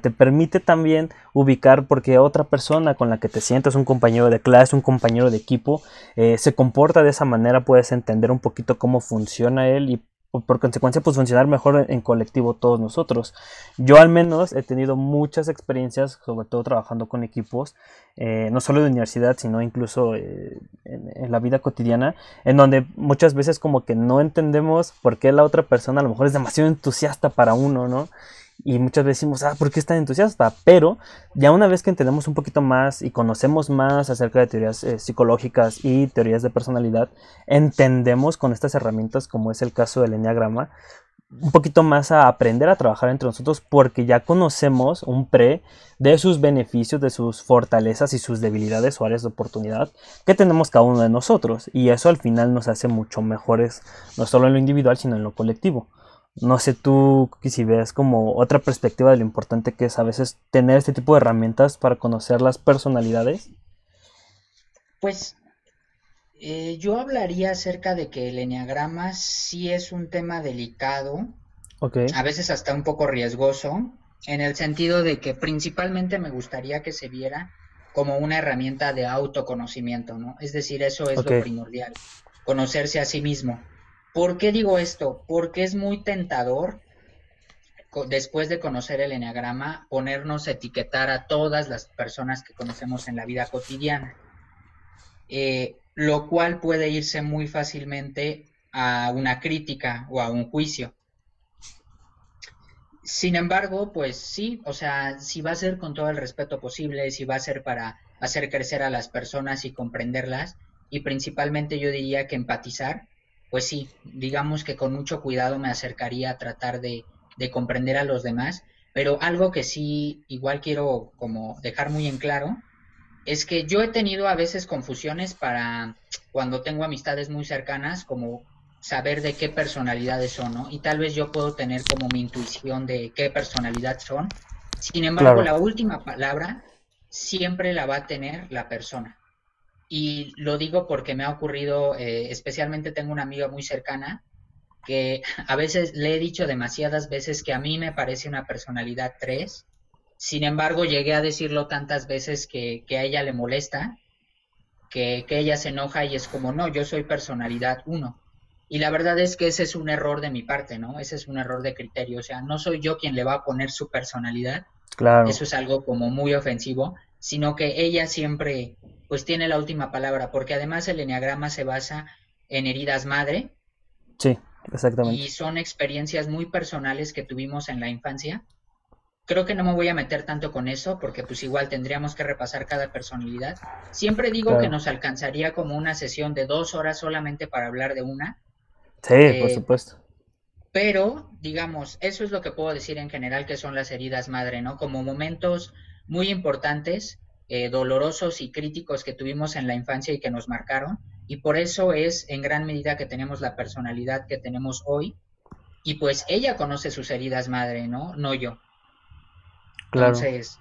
te permite también ubicar porque otra persona con la que te sientas, un compañero de clase, un compañero de equipo, eh, se comporta de esa manera, puedes entender un poquito cómo funciona él y por consecuencia pues funcionar mejor en colectivo todos nosotros. Yo al menos he tenido muchas experiencias, sobre todo trabajando con equipos, eh, no solo de universidad, sino incluso eh, en, la vida cotidiana, en donde muchas veces como que no entendemos por qué la otra persona a lo mejor es demasiado entusiasta para uno, ¿no? Y muchas veces decimos, ah, ¿por qué es tan entusiasta? Pero ya una vez que entendemos un poquito más y conocemos más acerca de teorías eh, psicológicas y teorías de personalidad, entendemos con estas herramientas, como es el caso del enneagrama, un poquito más a aprender a trabajar entre nosotros porque ya conocemos un pre de sus beneficios, de sus fortalezas y sus debilidades o áreas de oportunidad que tenemos cada uno de nosotros. Y eso al final nos hace mucho mejores, no solo en lo individual, sino en lo colectivo. No sé tú si ves como otra perspectiva de lo importante que es a veces tener este tipo de herramientas para conocer las personalidades. Pues eh, yo hablaría acerca de que el enneagrama sí es un tema delicado, a veces hasta un poco riesgoso, en el sentido de que principalmente me gustaría que se viera como una herramienta de autoconocimiento, ¿no? Es decir, eso es lo primordial, conocerse a sí mismo. ¿Por qué digo esto? Porque es muy tentador, después de conocer el enneagrama, ponernos a etiquetar a todas las personas que conocemos en la vida cotidiana, eh, lo cual puede irse muy fácilmente a una crítica o a un juicio. Sin embargo, pues sí, o sea, si va a ser con todo el respeto posible, si va a ser para hacer crecer a las personas y comprenderlas, y principalmente yo diría que empatizar, pues sí, digamos que con mucho cuidado me acercaría a tratar de, comprender a los demás, pero algo que sí igual quiero como dejar muy en claro es que yo he tenido a veces confusiones para cuando tengo amistades muy cercanas, como saber de qué personalidades son, ¿no? Y tal vez yo puedo tener como mi intuición de qué personalidad son. Sin embargo, la última palabra siempre la va a tener la persona. Y lo digo porque me ha ocurrido, eh, especialmente tengo una amiga muy cercana que a veces le he dicho demasiadas veces que a mí me parece una personalidad 3. Sin embargo, llegué a decirlo tantas veces que, a ella le molesta, que, que, ella se enoja y es como, no, yo soy personalidad 1. Y la verdad es que ese es un error de mi parte, ¿no? Ese es un error de criterio. O sea, no soy yo quien le va a poner su personalidad, Claro. Eso es algo como muy ofensivo, sino que ella siempre pues tiene la última palabra, porque además el enneagrama se basa en heridas madre. Sí, exactamente. Y son experiencias muy personales que tuvimos en la infancia. Creo que no me voy a meter tanto con eso, porque pues igual tendríamos que repasar cada personalidad. Siempre digo que nos alcanzaría como una sesión de dos horas solamente para hablar de una. Sí, por eh, supuesto. Pero, digamos, eso es lo que puedo decir en general que son las heridas madre, ¿no? Como momentos muy importantes eh, dolorosos y críticos que tuvimos en la infancia y que nos marcaron. Y por eso es en gran medida que tenemos la personalidad que tenemos hoy. Y pues ella conoce sus heridas madre, ¿no? No yo. Claro. Entonces,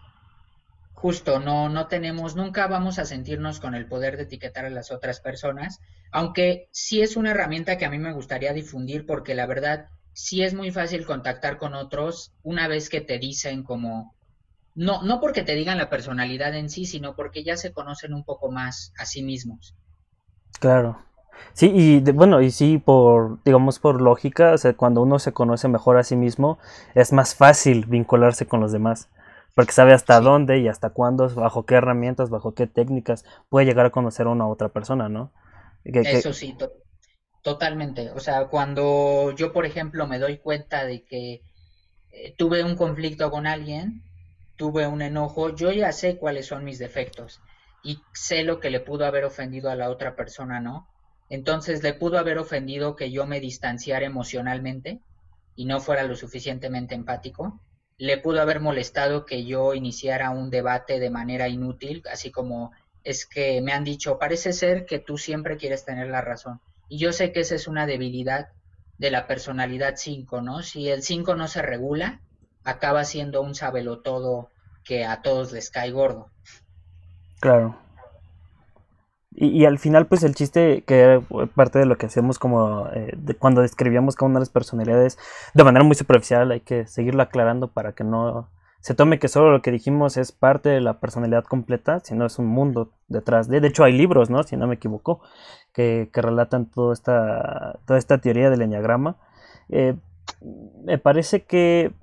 justo, no, no tenemos, nunca vamos a sentirnos con el poder de etiquetar a las otras personas, aunque sí es una herramienta que a mí me gustaría difundir porque la verdad sí es muy fácil contactar con otros una vez que te dicen como, no, no porque te digan la personalidad en sí, sino porque ya se conocen un poco más a sí mismos. Claro. Sí, y bueno, y sí, por, digamos, por lógica, o sea, cuando uno se conoce mejor a sí mismo, es más fácil vincularse con los demás, porque sabe hasta dónde y hasta cuándo, bajo qué herramientas, bajo qué técnicas puede llegar a conocer a una otra persona, ¿no? Eso sí, totalmente. O sea, cuando yo, por ejemplo, me doy cuenta de que eh, tuve un conflicto con alguien, tuve un enojo, yo ya sé cuáles son mis defectos y sé lo que le pudo haber ofendido a la otra persona, ¿no? Entonces le pudo haber ofendido que yo me distanciara emocionalmente y no fuera lo suficientemente empático. Le pudo haber molestado que yo iniciara un debate de manera inútil, así como es que me han dicho, parece ser que tú siempre quieres tener la razón. Y yo sé que esa es una debilidad de la personalidad 5, ¿no? Si el 5 no se regula, acaba siendo un sabelotodo que a todos les cae gordo. Claro. Y, al final, pues el chiste, que parte de lo que hacemos como eh, cuando describíamos cada una de las personalidades de manera muy superficial, hay que seguirlo aclarando para que no se tome que solo lo que dijimos es parte de la personalidad completa, sino es un mundo detrás de. De hecho, hay libros, ¿no? Si no me equivoco, que, relatan toda esta, toda esta teoría del enneagrama. Eh, me parece que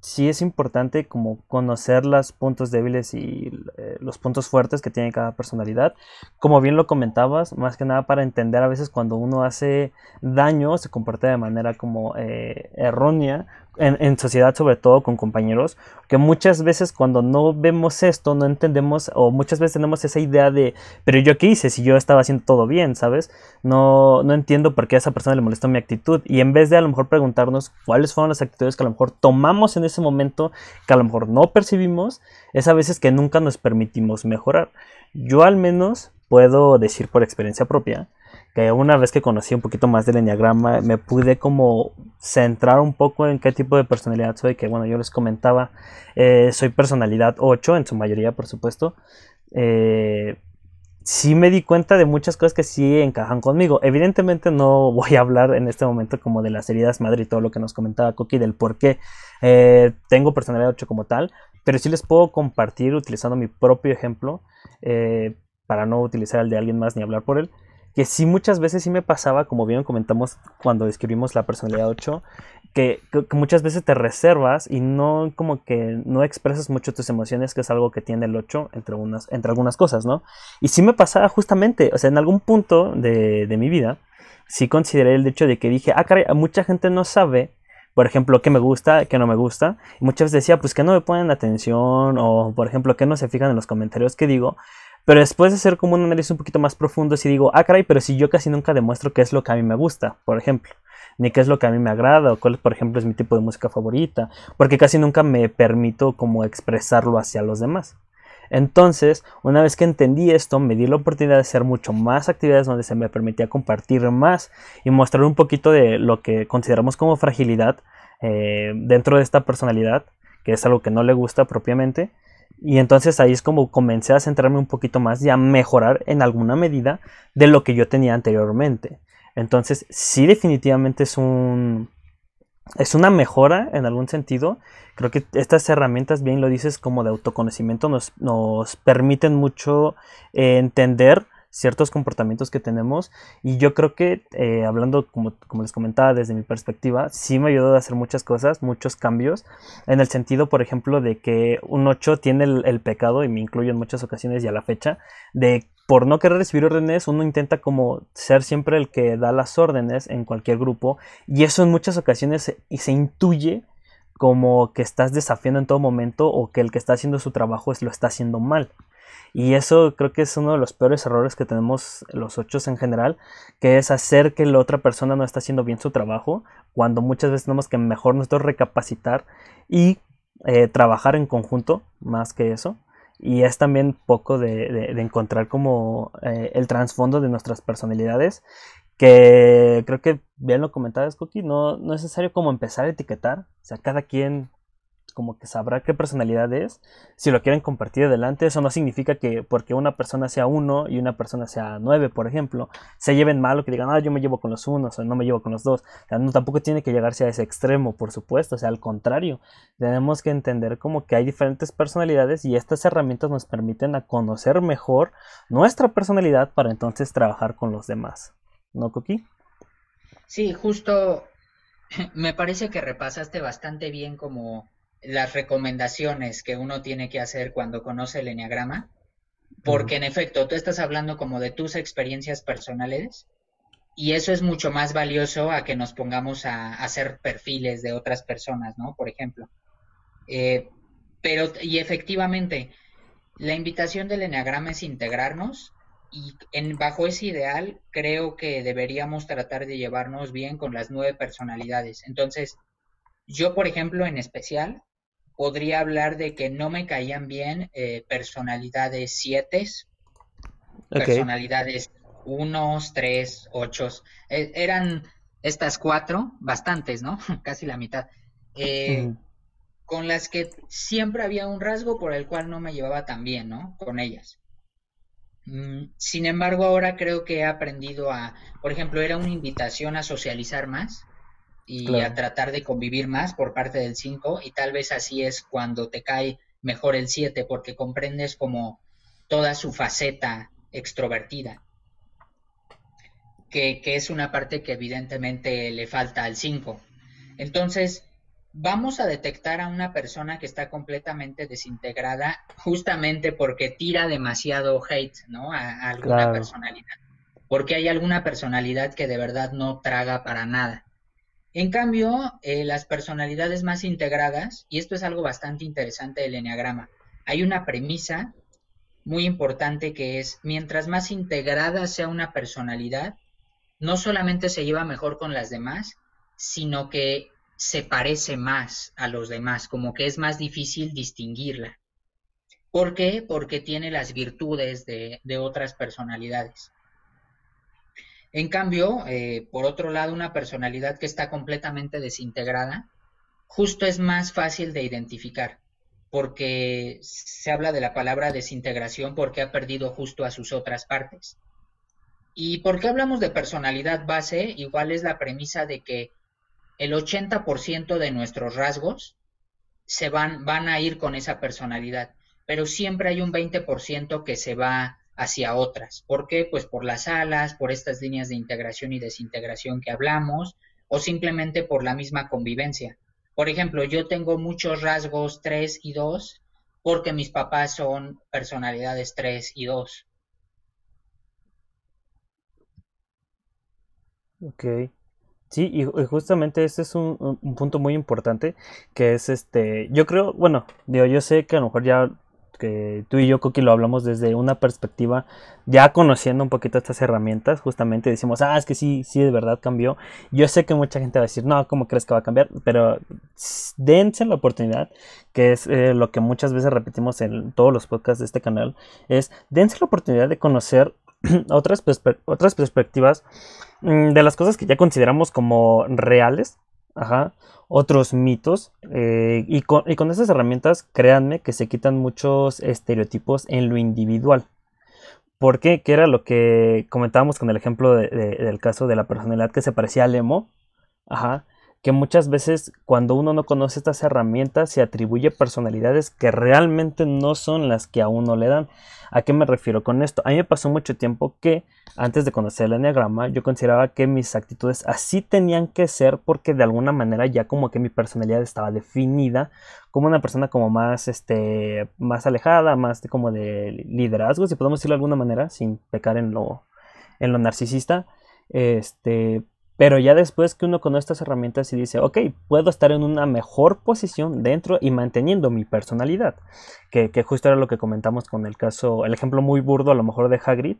sí es importante como conocer los puntos débiles y eh, los puntos fuertes que tiene cada personalidad. Como bien lo comentabas, más que nada para entender a veces cuando uno hace daño, se comporta de manera como eh, errónea en, sociedad, sobre todo con compañeros, que muchas veces cuando no vemos esto, no entendemos, o muchas veces tenemos esa idea de, pero yo qué hice si yo estaba haciendo todo bien, ¿sabes? No, no entiendo por qué a esa persona le molestó mi actitud. Y en vez de a lo mejor preguntarnos cuáles fueron las actitudes que a lo mejor tomamos en ese momento, que a lo mejor no percibimos, es a veces que nunca nos permitimos mejorar. Yo al menos puedo decir por experiencia propia, que una vez que conocí un poquito más del enneagrama me pude como centrar un poco en qué tipo de personalidad soy, que bueno, yo les comentaba, eh, soy personalidad 8 en su mayoría, por supuesto. Eh, sí me di cuenta de muchas cosas que sí encajan conmigo. Evidentemente no voy a hablar en este momento como de las heridas madre y todo lo que nos comentaba Coqui del por qué eh, tengo personalidad 8 como tal, pero sí les puedo compartir utilizando mi propio ejemplo para no utilizar el de alguien más ni hablar por él que sí muchas veces sí me pasaba, como bien comentamos cuando describimos la personalidad 8, que, muchas veces te reservas y no como que no expresas mucho tus emociones, que es algo que tiene el 8 entre, unas, entre algunas cosas, ¿no? Y sí me pasaba justamente, o sea, en algún punto de, de mi vida, sí consideré el hecho de que dije, ah, caray, mucha gente no sabe por ejemplo, qué me gusta, qué no me gusta. Y muchas veces decía, pues que no me ponen atención o, por ejemplo, que no se fijan en los comentarios que digo. Pero después de hacer como un análisis un poquito más profundo, si digo, ah, caray, pero si yo casi nunca demuestro qué es lo que a mí me gusta, por ejemplo, ni qué es lo que a mí me agrada, o cuál, por ejemplo, es mi tipo de música favorita, porque casi nunca me permito como expresarlo hacia los demás. Entonces, una vez que entendí esto, me di la oportunidad de hacer mucho más actividades donde se me permitía compartir más y mostrar un poquito de lo que consideramos como fragilidad eh, dentro de esta personalidad, que es algo que no le gusta propiamente, y entonces ahí es como comencé a centrarme un poquito más y a mejorar en alguna medida de lo que yo tenía anteriormente. Entonces, sí definitivamente es un es una mejora en algún sentido. Creo que estas herramientas, bien lo dices, como de autoconocimiento, nos, nos permiten mucho entender ciertos comportamientos que tenemos y yo creo que eh, hablando como, les comentaba desde mi perspectiva sí me ayudó a hacer muchas cosas muchos cambios en el sentido por ejemplo de que un 8 tiene el, pecado y me incluyo en muchas ocasiones y a la fecha de por no querer recibir órdenes, uno intenta como ser siempre el que da las órdenes en cualquier grupo y eso en muchas ocasiones se, se intuye como que estás desafiando en todo momento o que el que está haciendo su trabajo es, lo está haciendo mal. Y eso creo que es uno de los peores errores que tenemos los ocho en general, que es hacer que la otra persona no está haciendo bien su trabajo, cuando muchas veces tenemos que mejor nosotros recapacitar y eh, trabajar en conjunto, más que eso. Y es también poco de, encontrar como eh, el trasfondo de nuestras personalidades que creo que bien lo comentabas Cookie no, no es necesario como empezar a etiquetar o sea cada quien como que sabrá qué personalidad es. Si lo quieren compartir adelante, eso no significa que porque una persona sea uno y una persona sea nueve, por ejemplo, se lleven mal o que digan, ah, yo me llevo con los unos o no me llevo con los dos. tampoco tiene que llegarse a ese extremo, por supuesto, o sea, al contrario, tenemos que entender como que hay diferentes personalidades y estas herramientas nos permiten a conocer mejor nuestra personalidad para entonces trabajar con los demás. ¿No, Cookie? Sí, justo me parece que repasaste bastante bien como las recomendaciones que uno tiene que hacer cuando conoce el enneagrama, porque en efecto, tú estás hablando como de tus experiencias personales y eso es mucho más valioso a que nos pongamos a, hacer perfiles de otras personas, ¿no? Por ejemplo. Eh, pero, y efectivamente, la invitación del enneagrama es integrarnos y en, bajo ese ideal creo que deberíamos tratar de llevarnos bien con las nueve personalidades. Entonces, yo, por ejemplo, en especial, podría hablar de que no me caían bien eh, personalidades 7, personalidades 1, 3, 8. eran estas cuatro, bastantes, ¿no? Casi la mitad. Eh, con las que siempre había un rasgo por el cual no me llevaba tan bien, ¿no? Con ellas. Mm, sin embargo, ahora creo que he aprendido a, por ejemplo, era una invitación a socializar más y a tratar de convivir más por parte del 5 y tal vez así es cuando te cae mejor el 7 porque comprendes como toda su faceta extrovertida, que, que es una parte que evidentemente le falta al 5. Entonces, vamos a detectar a una persona que está completamente desintegrada justamente porque tira demasiado hate, ¿no? A, alguna personalidad. Porque hay alguna personalidad que de verdad no traga para nada. En cambio, eh, las personalidades más integradas, y esto es algo bastante interesante del Enneagrama, hay una premisa muy importante que es, mientras más integrada sea una personalidad, no solamente se lleva mejor con las demás, sino que se parece más a los demás, como que es más difícil distinguirla. ¿Por qué? Porque tiene las virtudes de, de otras personalidades. En cambio, eh, por otro lado, una personalidad que está completamente desintegrada, justo es más fácil de identificar, porque se habla de la palabra desintegración porque ha perdido justo a sus otras partes. ¿Y por qué hablamos de personalidad base? Igual es la premisa de que el 80% de nuestros rasgos se van, van a ir con esa personalidad, pero siempre hay un 20% que se va hacia otras. ¿Por qué? Pues por las alas, por estas líneas de integración y desintegración que hablamos, o simplemente por la misma convivencia. Por ejemplo, yo tengo muchos rasgos 3 y 2 porque mis papás son personalidades 3 y 2. Ok. Sí, y justamente este es un, punto muy importante, que es este, yo creo, bueno, digo, yo sé que a lo mejor ya que tú y yo, Cookie, lo hablamos desde una perspectiva ya conociendo un poquito estas herramientas, justamente decimos, ah, es que sí, sí, de verdad cambió. Yo sé que mucha gente va a decir, no, ¿cómo crees que va a cambiar? Pero dense la oportunidad, que es eh, lo que muchas veces repetimos en todos los podcasts de este canal, es dense la oportunidad de conocer otras, otras perspectivas mm, de las cosas que ya consideramos como reales, ajá, otros mitos eh, y, con, y, con, esas herramientas créanme que se quitan muchos estereotipos en lo individual. ¿Por qué? Que era lo que comentábamos con el ejemplo del caso de la personalidad que se parecía al emo. Ajá. Que muchas veces cuando uno no conoce estas herramientas se atribuye personalidades que realmente no son las que a uno le dan. ¿A qué me refiero con esto? A mí me pasó mucho tiempo que antes de conocer el enneagrama yo consideraba que mis actitudes así tenían que ser porque de alguna manera ya como que mi personalidad estaba definida como una persona como más este más alejada, más como de liderazgo, si podemos decirlo de alguna manera sin pecar en lo en lo narcisista. Este, pero ya después que uno conoce estas herramientas y dice, ok, puedo estar en una mejor posición dentro y manteniendo mi personalidad. Que, justo era lo que comentamos con el caso, el ejemplo muy burdo a lo mejor de Hagrid,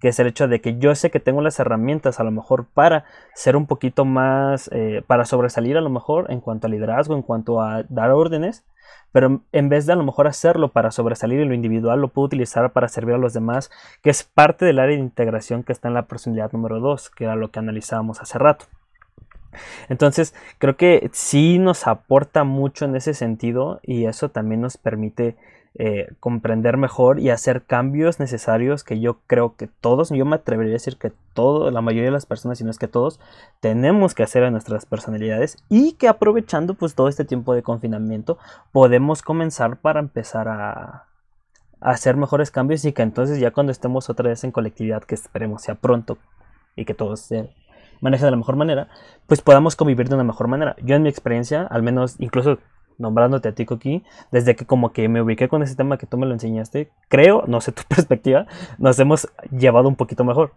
que es el hecho de que yo sé que tengo las herramientas a lo mejor para ser un poquito más, eh, para sobresalir a lo mejor en cuanto a liderazgo, en cuanto a dar órdenes, pero en vez de a lo mejor hacerlo para sobresalir en lo individual, lo puedo utilizar para servir a los demás, que es parte del área de integración que está en la personalidad número 2, que era lo que analizábamos hace rato. Entonces, creo que sí nos aporta mucho en ese sentido y eso también nos permite eh, comprender mejor y hacer cambios necesarios que yo creo que todos, yo me atrevería a decir que todo, la mayoría de las personas, si no es que todos, tenemos que hacer a nuestras personalidades y que aprovechando pues todo este tiempo de confinamiento podemos comenzar para empezar a, hacer mejores cambios y que entonces ya cuando estemos otra vez en colectividad, que esperemos sea pronto y que todos se manejen de la mejor manera, pues podamos convivir de una mejor manera. Yo en mi experiencia, al menos incluso nombrándote a ti, aquí, desde que como que me ubiqué con ese tema que tú me lo enseñaste, creo, no sé tu perspectiva, nos hemos llevado un poquito mejor.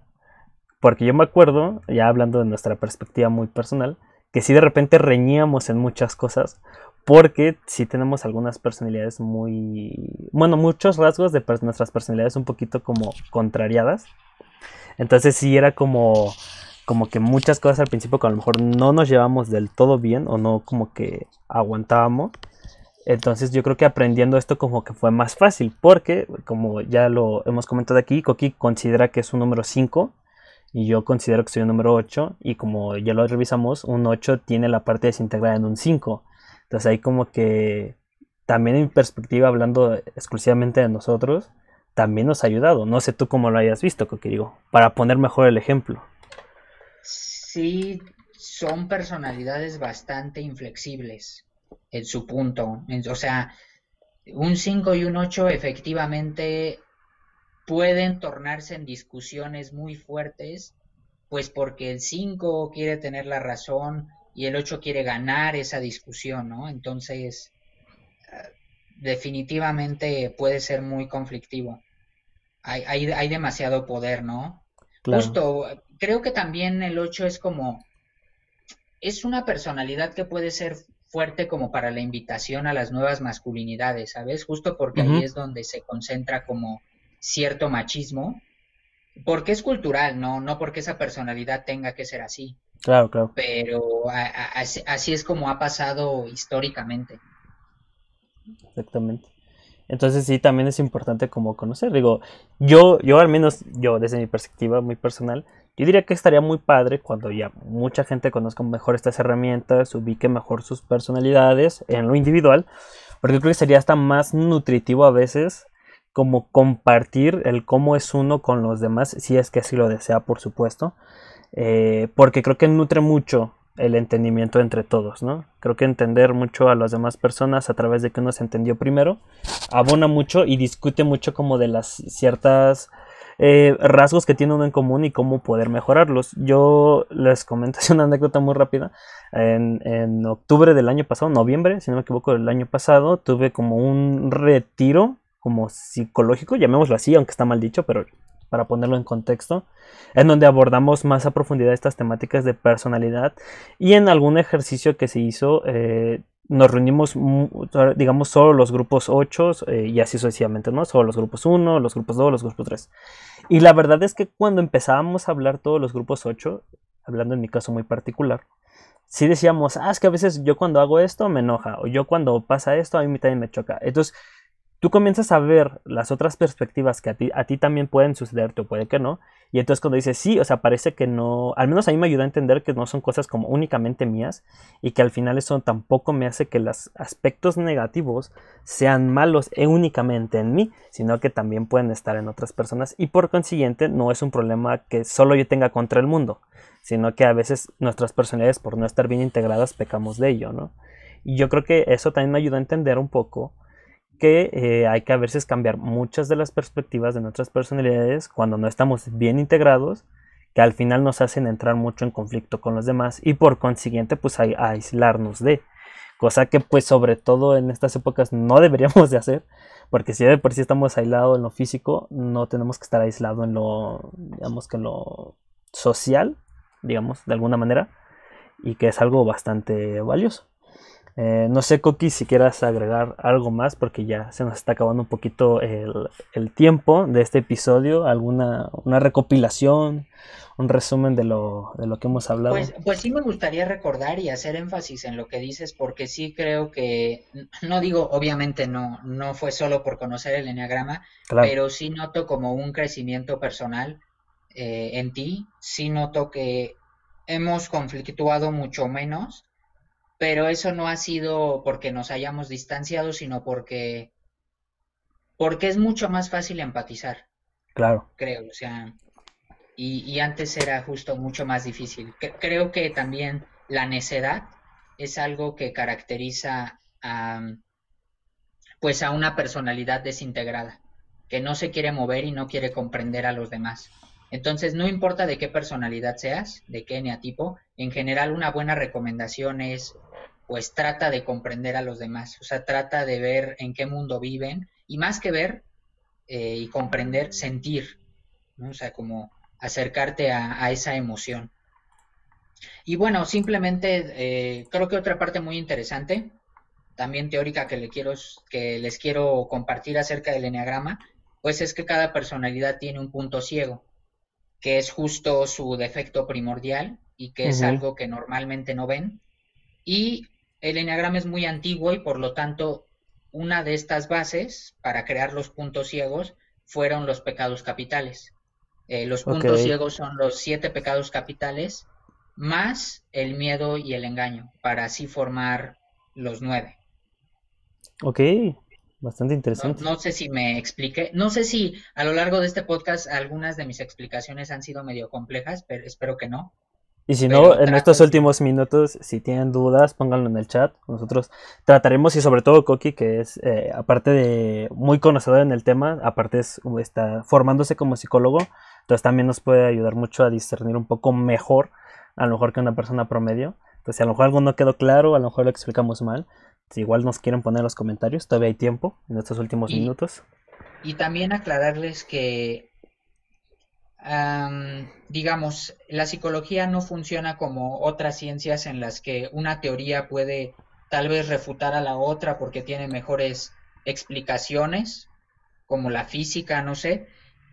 Porque yo me acuerdo, ya hablando de nuestra perspectiva muy personal, que sí de repente reñíamos en muchas cosas, porque sí tenemos algunas personalidades muy, bueno, muchos rasgos de nuestras personalidades un poquito como contrariadas. Entonces sí era como como que muchas cosas al principio que a lo mejor no nos llevamos del todo bien o no como que aguantábamos. Entonces yo creo que aprendiendo esto como que fue más fácil porque como ya lo hemos comentado aquí, Coqui considera que es un número 5 y yo considero que soy un número 8 y como ya lo revisamos, un 8 tiene la parte desintegrada en un 5. Entonces ahí como que también en perspectiva hablando exclusivamente de nosotros, también nos ha ayudado. No sé tú cómo lo hayas visto, Coqui, digo, para poner mejor el ejemplo sí son personalidades bastante inflexibles en su punto. O sea, un 5 y un 8 efectivamente pueden tornarse en discusiones muy fuertes, pues porque el 5 quiere tener la razón y el 8 quiere ganar esa discusión, ¿no? Entonces, eh, definitivamente puede ser muy conflictivo. Hay, hay, hay demasiado poder, ¿no? Justo, creo que también el 8 es como, es una personalidad que puede ser fuerte como para la invitación a las nuevas masculinidades, ¿sabes? Justo porque ahí es donde se concentra como cierto machismo, porque es cultural, ¿no? No porque esa personalidad tenga que ser así. Claro, claro. Pero así es como ha pasado históricamente. Exactamente. Entonces sí, también es importante como conocer. Digo, yo, yo al menos, yo desde mi perspectiva muy personal, yo diría que estaría muy padre cuando ya mucha gente conozca mejor estas herramientas, ubique mejor sus personalidades en lo individual, porque creo que sería hasta más nutritivo a veces como compartir el cómo es uno con los demás, si es que así lo desea, por supuesto, eh, porque creo que nutre mucho el entendimiento entre todos, ¿no? Creo que entender mucho a las demás personas a través de que uno se entendió primero abona mucho y discute mucho como de las ciertas eh, rasgos que tiene uno en común y cómo poder mejorarlos. Yo les comento una anécdota muy rápida. En, octubre del año pasado, noviembre, si no me equivoco, del año pasado, tuve como un retiro como psicológico, llamémoslo así, aunque está mal dicho, pero para ponerlo en contexto, en donde abordamos más a profundidad estas temáticas de personalidad y en algún ejercicio que se hizo eh, nos reunimos, digamos, solo los grupos 8 eh, y así sucesivamente, ¿no? Solo los grupos 1, los grupos 2, los grupos 3. Y la verdad es que cuando empezábamos a hablar todos los grupos 8, hablando en mi caso muy particular, sí decíamos, ah, es que a veces yo cuando hago esto me enoja, o yo cuando pasa esto a mí también me choca. Entonces, tú comienzas a ver las otras perspectivas que a ti, a ti también pueden sucederte o puede que no. Y entonces cuando dices, sí, o sea, parece que no, al menos a mí me ayuda a entender que no son cosas como únicamente mías y que al final eso tampoco me hace que los aspectos negativos sean malos e únicamente en mí, sino que también pueden estar en otras personas y por consiguiente no es un problema que solo yo tenga contra el mundo, sino que a veces nuestras personalidades por no estar bien integradas pecamos de ello, ¿no? Y yo creo que eso también me ayuda a entender un poco que eh, hay que a veces cambiar muchas de las perspectivas de nuestras personalidades cuando no estamos bien integrados, que al final nos hacen entrar mucho en conflicto con los demás y por consiguiente pues a, aislarnos de. Cosa que pues sobre todo en estas épocas no deberíamos de hacer, porque si de por sí estamos aislados en lo físico, no tenemos que estar aislados en lo, digamos que en lo social, digamos, de alguna manera, y que es algo bastante valioso. Eh, no sé, Coqui, si quieras agregar algo más, porque ya se nos está acabando un poquito el, tiempo de este episodio, alguna una recopilación, un resumen de lo, de lo que hemos hablado. Pues, pues sí me gustaría recordar y hacer énfasis en lo que dices, porque sí creo que, no digo, obviamente no, no fue solo por conocer el enneagrama, pero sí noto como un crecimiento personal eh, en ti, sí noto que hemos conflictuado mucho menos pero eso no ha sido porque nos hayamos distanciado, sino porque, porque es mucho más fácil empatizar. Claro. Creo, o sea, y, antes era justo mucho más difícil. creo que también la necedad es algo que caracteriza a, pues a una personalidad desintegrada, que no se quiere mover y no quiere comprender a los demás. Entonces, no importa de qué personalidad seas, de qué eneatipo, en general una buena recomendación es pues trata de comprender a los demás, o sea, trata de ver en qué mundo viven y más que ver eh, y comprender, sentir, ¿no? o sea, como acercarte a, esa emoción. Y bueno, simplemente eh, creo que otra parte muy interesante, también teórica que, le quiero, que les quiero compartir acerca del enneagrama, pues es que cada personalidad tiene un punto ciego, que es justo su defecto primordial y que es algo que normalmente no ven. Y el enneagrama es muy antiguo y por lo tanto una de estas bases para crear los puntos ciegos fueron los pecados capitales. Eh, los puntos ciegos son los siete pecados capitales más el miedo y el engaño para así formar los nueve. Ok, bastante interesante. No, sé si me expliqué, no sé si a lo largo de este podcast algunas de mis explicaciones han sido medio complejas, pero espero que no. Y si no, en estos últimos minutos, si tienen dudas, pónganlo en el chat. Nosotros trataremos, y sobre todo Coqui, que es, eh, aparte de muy conocedor en el tema, aparte es, está formándose como psicólogo, entonces también nos puede ayudar mucho a discernir un poco mejor, a lo mejor que una persona promedio. Entonces, si a lo mejor algo no quedó claro, a lo mejor lo explicamos mal, si igual nos quieren poner en los comentarios, todavía hay tiempo en estos últimos minutos. Y también aclararles que digamos, la psicología no funciona como otras ciencias en las que una teoría puede tal vez refutar a la otra porque tiene mejores explicaciones, como la física, no sé.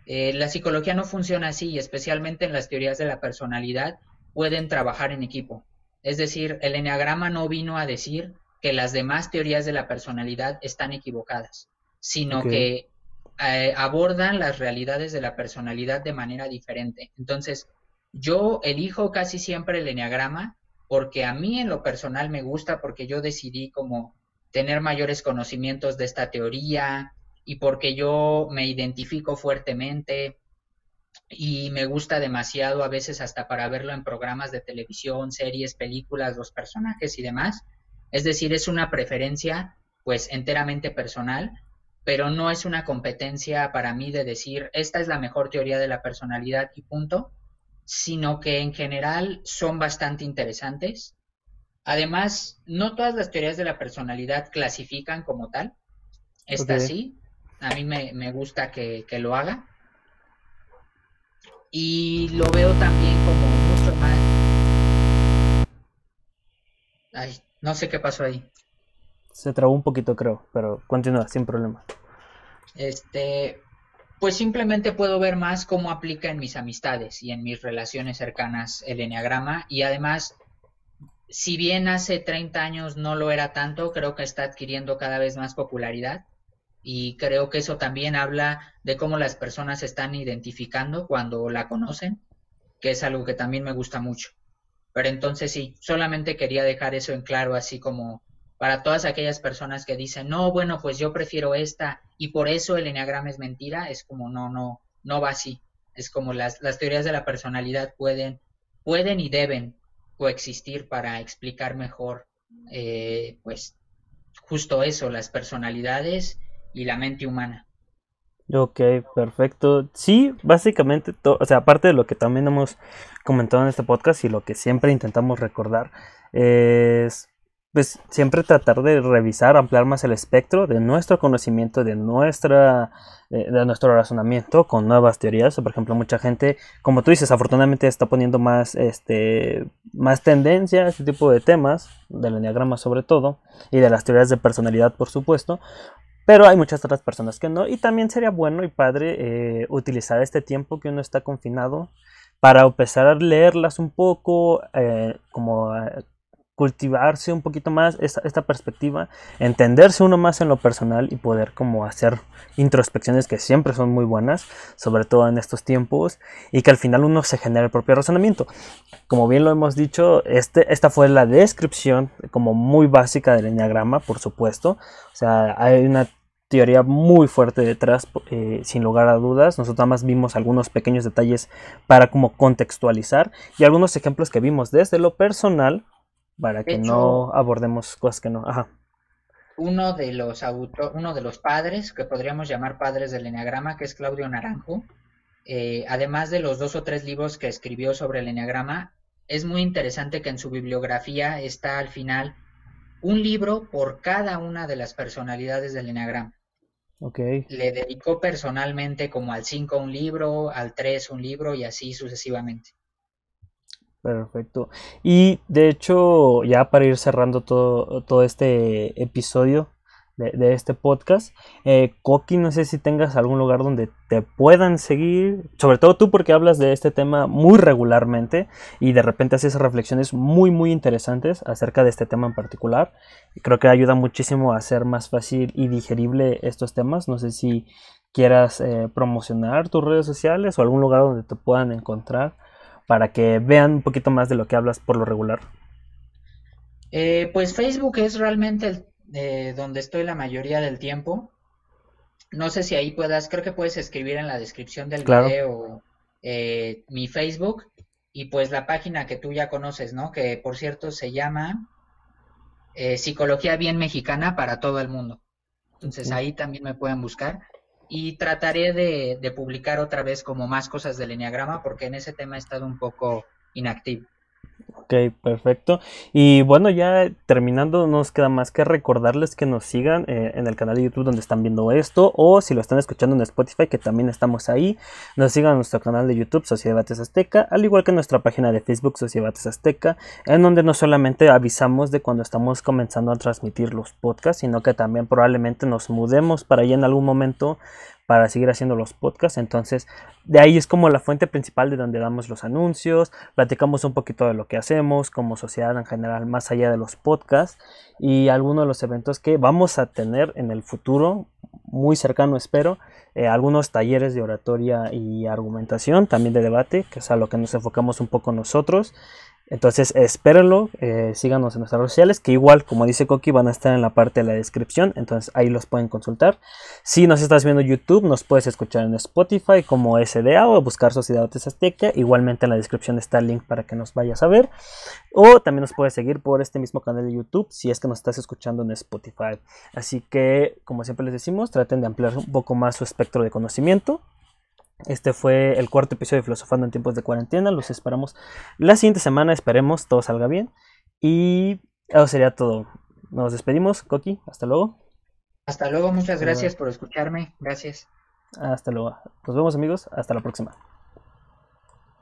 Eh, la psicología no funciona así y especialmente en las teorías de la personalidad pueden trabajar en equipo. Es decir, el enneagrama no vino a decir que las demás teorías de la personalidad están equivocadas, sino que eh, abordan las realidades de la personalidad de manera diferente. Entonces, yo elijo casi siempre el enneagrama porque a mí en lo personal me gusta, porque yo decidí como tener mayores conocimientos de esta teoría y porque yo me identifico fuertemente y me gusta demasiado a veces hasta para verlo en programas de televisión, series, películas, los personajes y demás. Es decir, es una preferencia pues enteramente personal pero no es una competencia para mí de decir esta es la mejor teoría de la personalidad y punto, sino que en general son bastante interesantes. Además, no todas las teorías de la personalidad clasifican como tal. Esta sí, a mí me, gusta que, lo haga. Y lo veo también como mucho más... Ay, no sé qué pasó ahí. Se trabó un poquito, creo, pero continúa, sin problema. Este, pues simplemente puedo ver más cómo aplica en mis amistades y en mis relaciones cercanas el enneagrama y además, si bien hace 30 años no lo era tanto, creo que está adquiriendo cada vez más popularidad y creo que eso también habla de cómo las personas se están identificando cuando la conocen, que es algo que también me gusta mucho. Pero entonces sí, solamente quería dejar eso en claro, así como para todas aquellas personas que dicen, no, bueno, pues yo prefiero esta y por eso el enneagrama es mentira, es como, no, no, no va así. Es como las, las teorías de la personalidad pueden, pueden y deben coexistir para explicar mejor, eh, pues, justo eso, las personalidades y la mente humana. Ok, perfecto. Sí, básicamente, o sea, aparte de lo que también hemos comentado en este podcast y lo que siempre intentamos recordar, es pues siempre tratar de revisar, ampliar más el espectro de nuestro conocimiento, de nuestra de, nuestro razonamiento con nuevas teorías. Por ejemplo, mucha gente, como tú dices, afortunadamente está poniendo más este más tendencia a este tipo de temas, del enneagrama sobre todo, y de las teorías de personalidad, por supuesto. Pero hay muchas otras personas que no. Y también sería bueno y padre eh, utilizar este tiempo que uno está confinado para empezar a leerlas un poco, eh, como eh, cultivarse un poquito más esta, esta, perspectiva, entenderse uno más en lo personal y poder como hacer introspecciones que siempre son muy buenas, sobre todo en estos tiempos, y que al final uno se genere el propio razonamiento. Como bien lo hemos dicho, este, esta fue la descripción como muy básica del enneagrama, por supuesto. O sea, hay una teoría muy fuerte detrás, eh, sin lugar a dudas. Nosotros más vimos algunos pequeños detalles para como contextualizar y algunos ejemplos que vimos desde lo personal para que no abordemos cosas que no. Ajá. Uno de los uno de los padres que podríamos llamar padres del enneagrama, que es Claudio Naranjo, eh, además de los dos o tres libros que escribió sobre el enneagrama, es muy interesante que en su bibliografía está al final un libro por cada una de las personalidades del enneagrama. Le dedicó personalmente como al 5 un libro, al 3 un libro y así sucesivamente. Perfecto. Y de hecho, ya para ir cerrando todo, todo este episodio, de, este podcast. Eh, Coqui, no sé si tengas algún lugar donde te puedan seguir, sobre todo tú porque hablas de este tema muy regularmente y de repente haces reflexiones muy muy interesantes acerca de este tema en particular. Creo que ayuda muchísimo a hacer más fácil y digerible estos temas. No sé si quieras eh, promocionar tus redes sociales o algún lugar donde te puedan encontrar para que vean un poquito más de lo que hablas por lo regular. Eh, pues Facebook es realmente el eh, donde estoy la mayoría del tiempo. No sé si ahí puedas, creo que puedes escribir en la descripción del video eh, mi Facebook y pues la página que tú ya conoces, ¿no? Que por cierto se llama eh, Psicología Bien Mexicana para todo el mundo. Entonces ahí también me pueden buscar y trataré de, de publicar otra vez como más cosas del Enneagrama porque en ese tema he estado un poco inactivo. Ok, perfecto. Y bueno, ya terminando, nos queda más que recordarles que nos sigan eh, en el canal de YouTube donde están viendo esto, o si lo están escuchando en Spotify, que también estamos ahí, nos sigan en nuestro canal de YouTube, Sociedad Azteca, al igual que nuestra página de Facebook, Sociedad Azteca, en donde no solamente avisamos de cuando estamos comenzando a transmitir los podcasts, sino que también probablemente nos mudemos para allá en algún momento para seguir haciendo los podcasts. Entonces, de ahí es como la fuente principal de donde damos los anuncios, platicamos un poquito de lo que hacemos como sociedad en general, más allá de los podcasts y algunos de los eventos que vamos a tener en el futuro, muy cercano espero, eh, algunos talleres de oratoria y argumentación, también de debate, que es a lo que nos enfocamos un poco nosotros. Entonces espérenlo, eh, síganos en nuestras redes sociales, que igual, como dice Coqui, van a estar en la parte de la descripción, entonces ahí los pueden consultar. Si nos estás viendo YouTube, nos puedes escuchar en Spotify como SDA o buscar Sociedad Azteca, igualmente en la descripción está el link para que nos vayas a ver. O también nos puedes seguir por este mismo canal de YouTube si es que nos estás escuchando en Spotify. Así que, como siempre les decimos, traten de ampliar un poco más su espectro de conocimiento este fue el cuarto episodio de Filosofando en tiempos de cuarentena. Los esperamos la siguiente semana. Esperemos todo salga bien. Y eso sería todo. Nos despedimos, Coqui. Hasta luego. Hasta luego. Muchas gracias por escucharme. Gracias. Hasta luego. Nos vemos amigos. Hasta la próxima.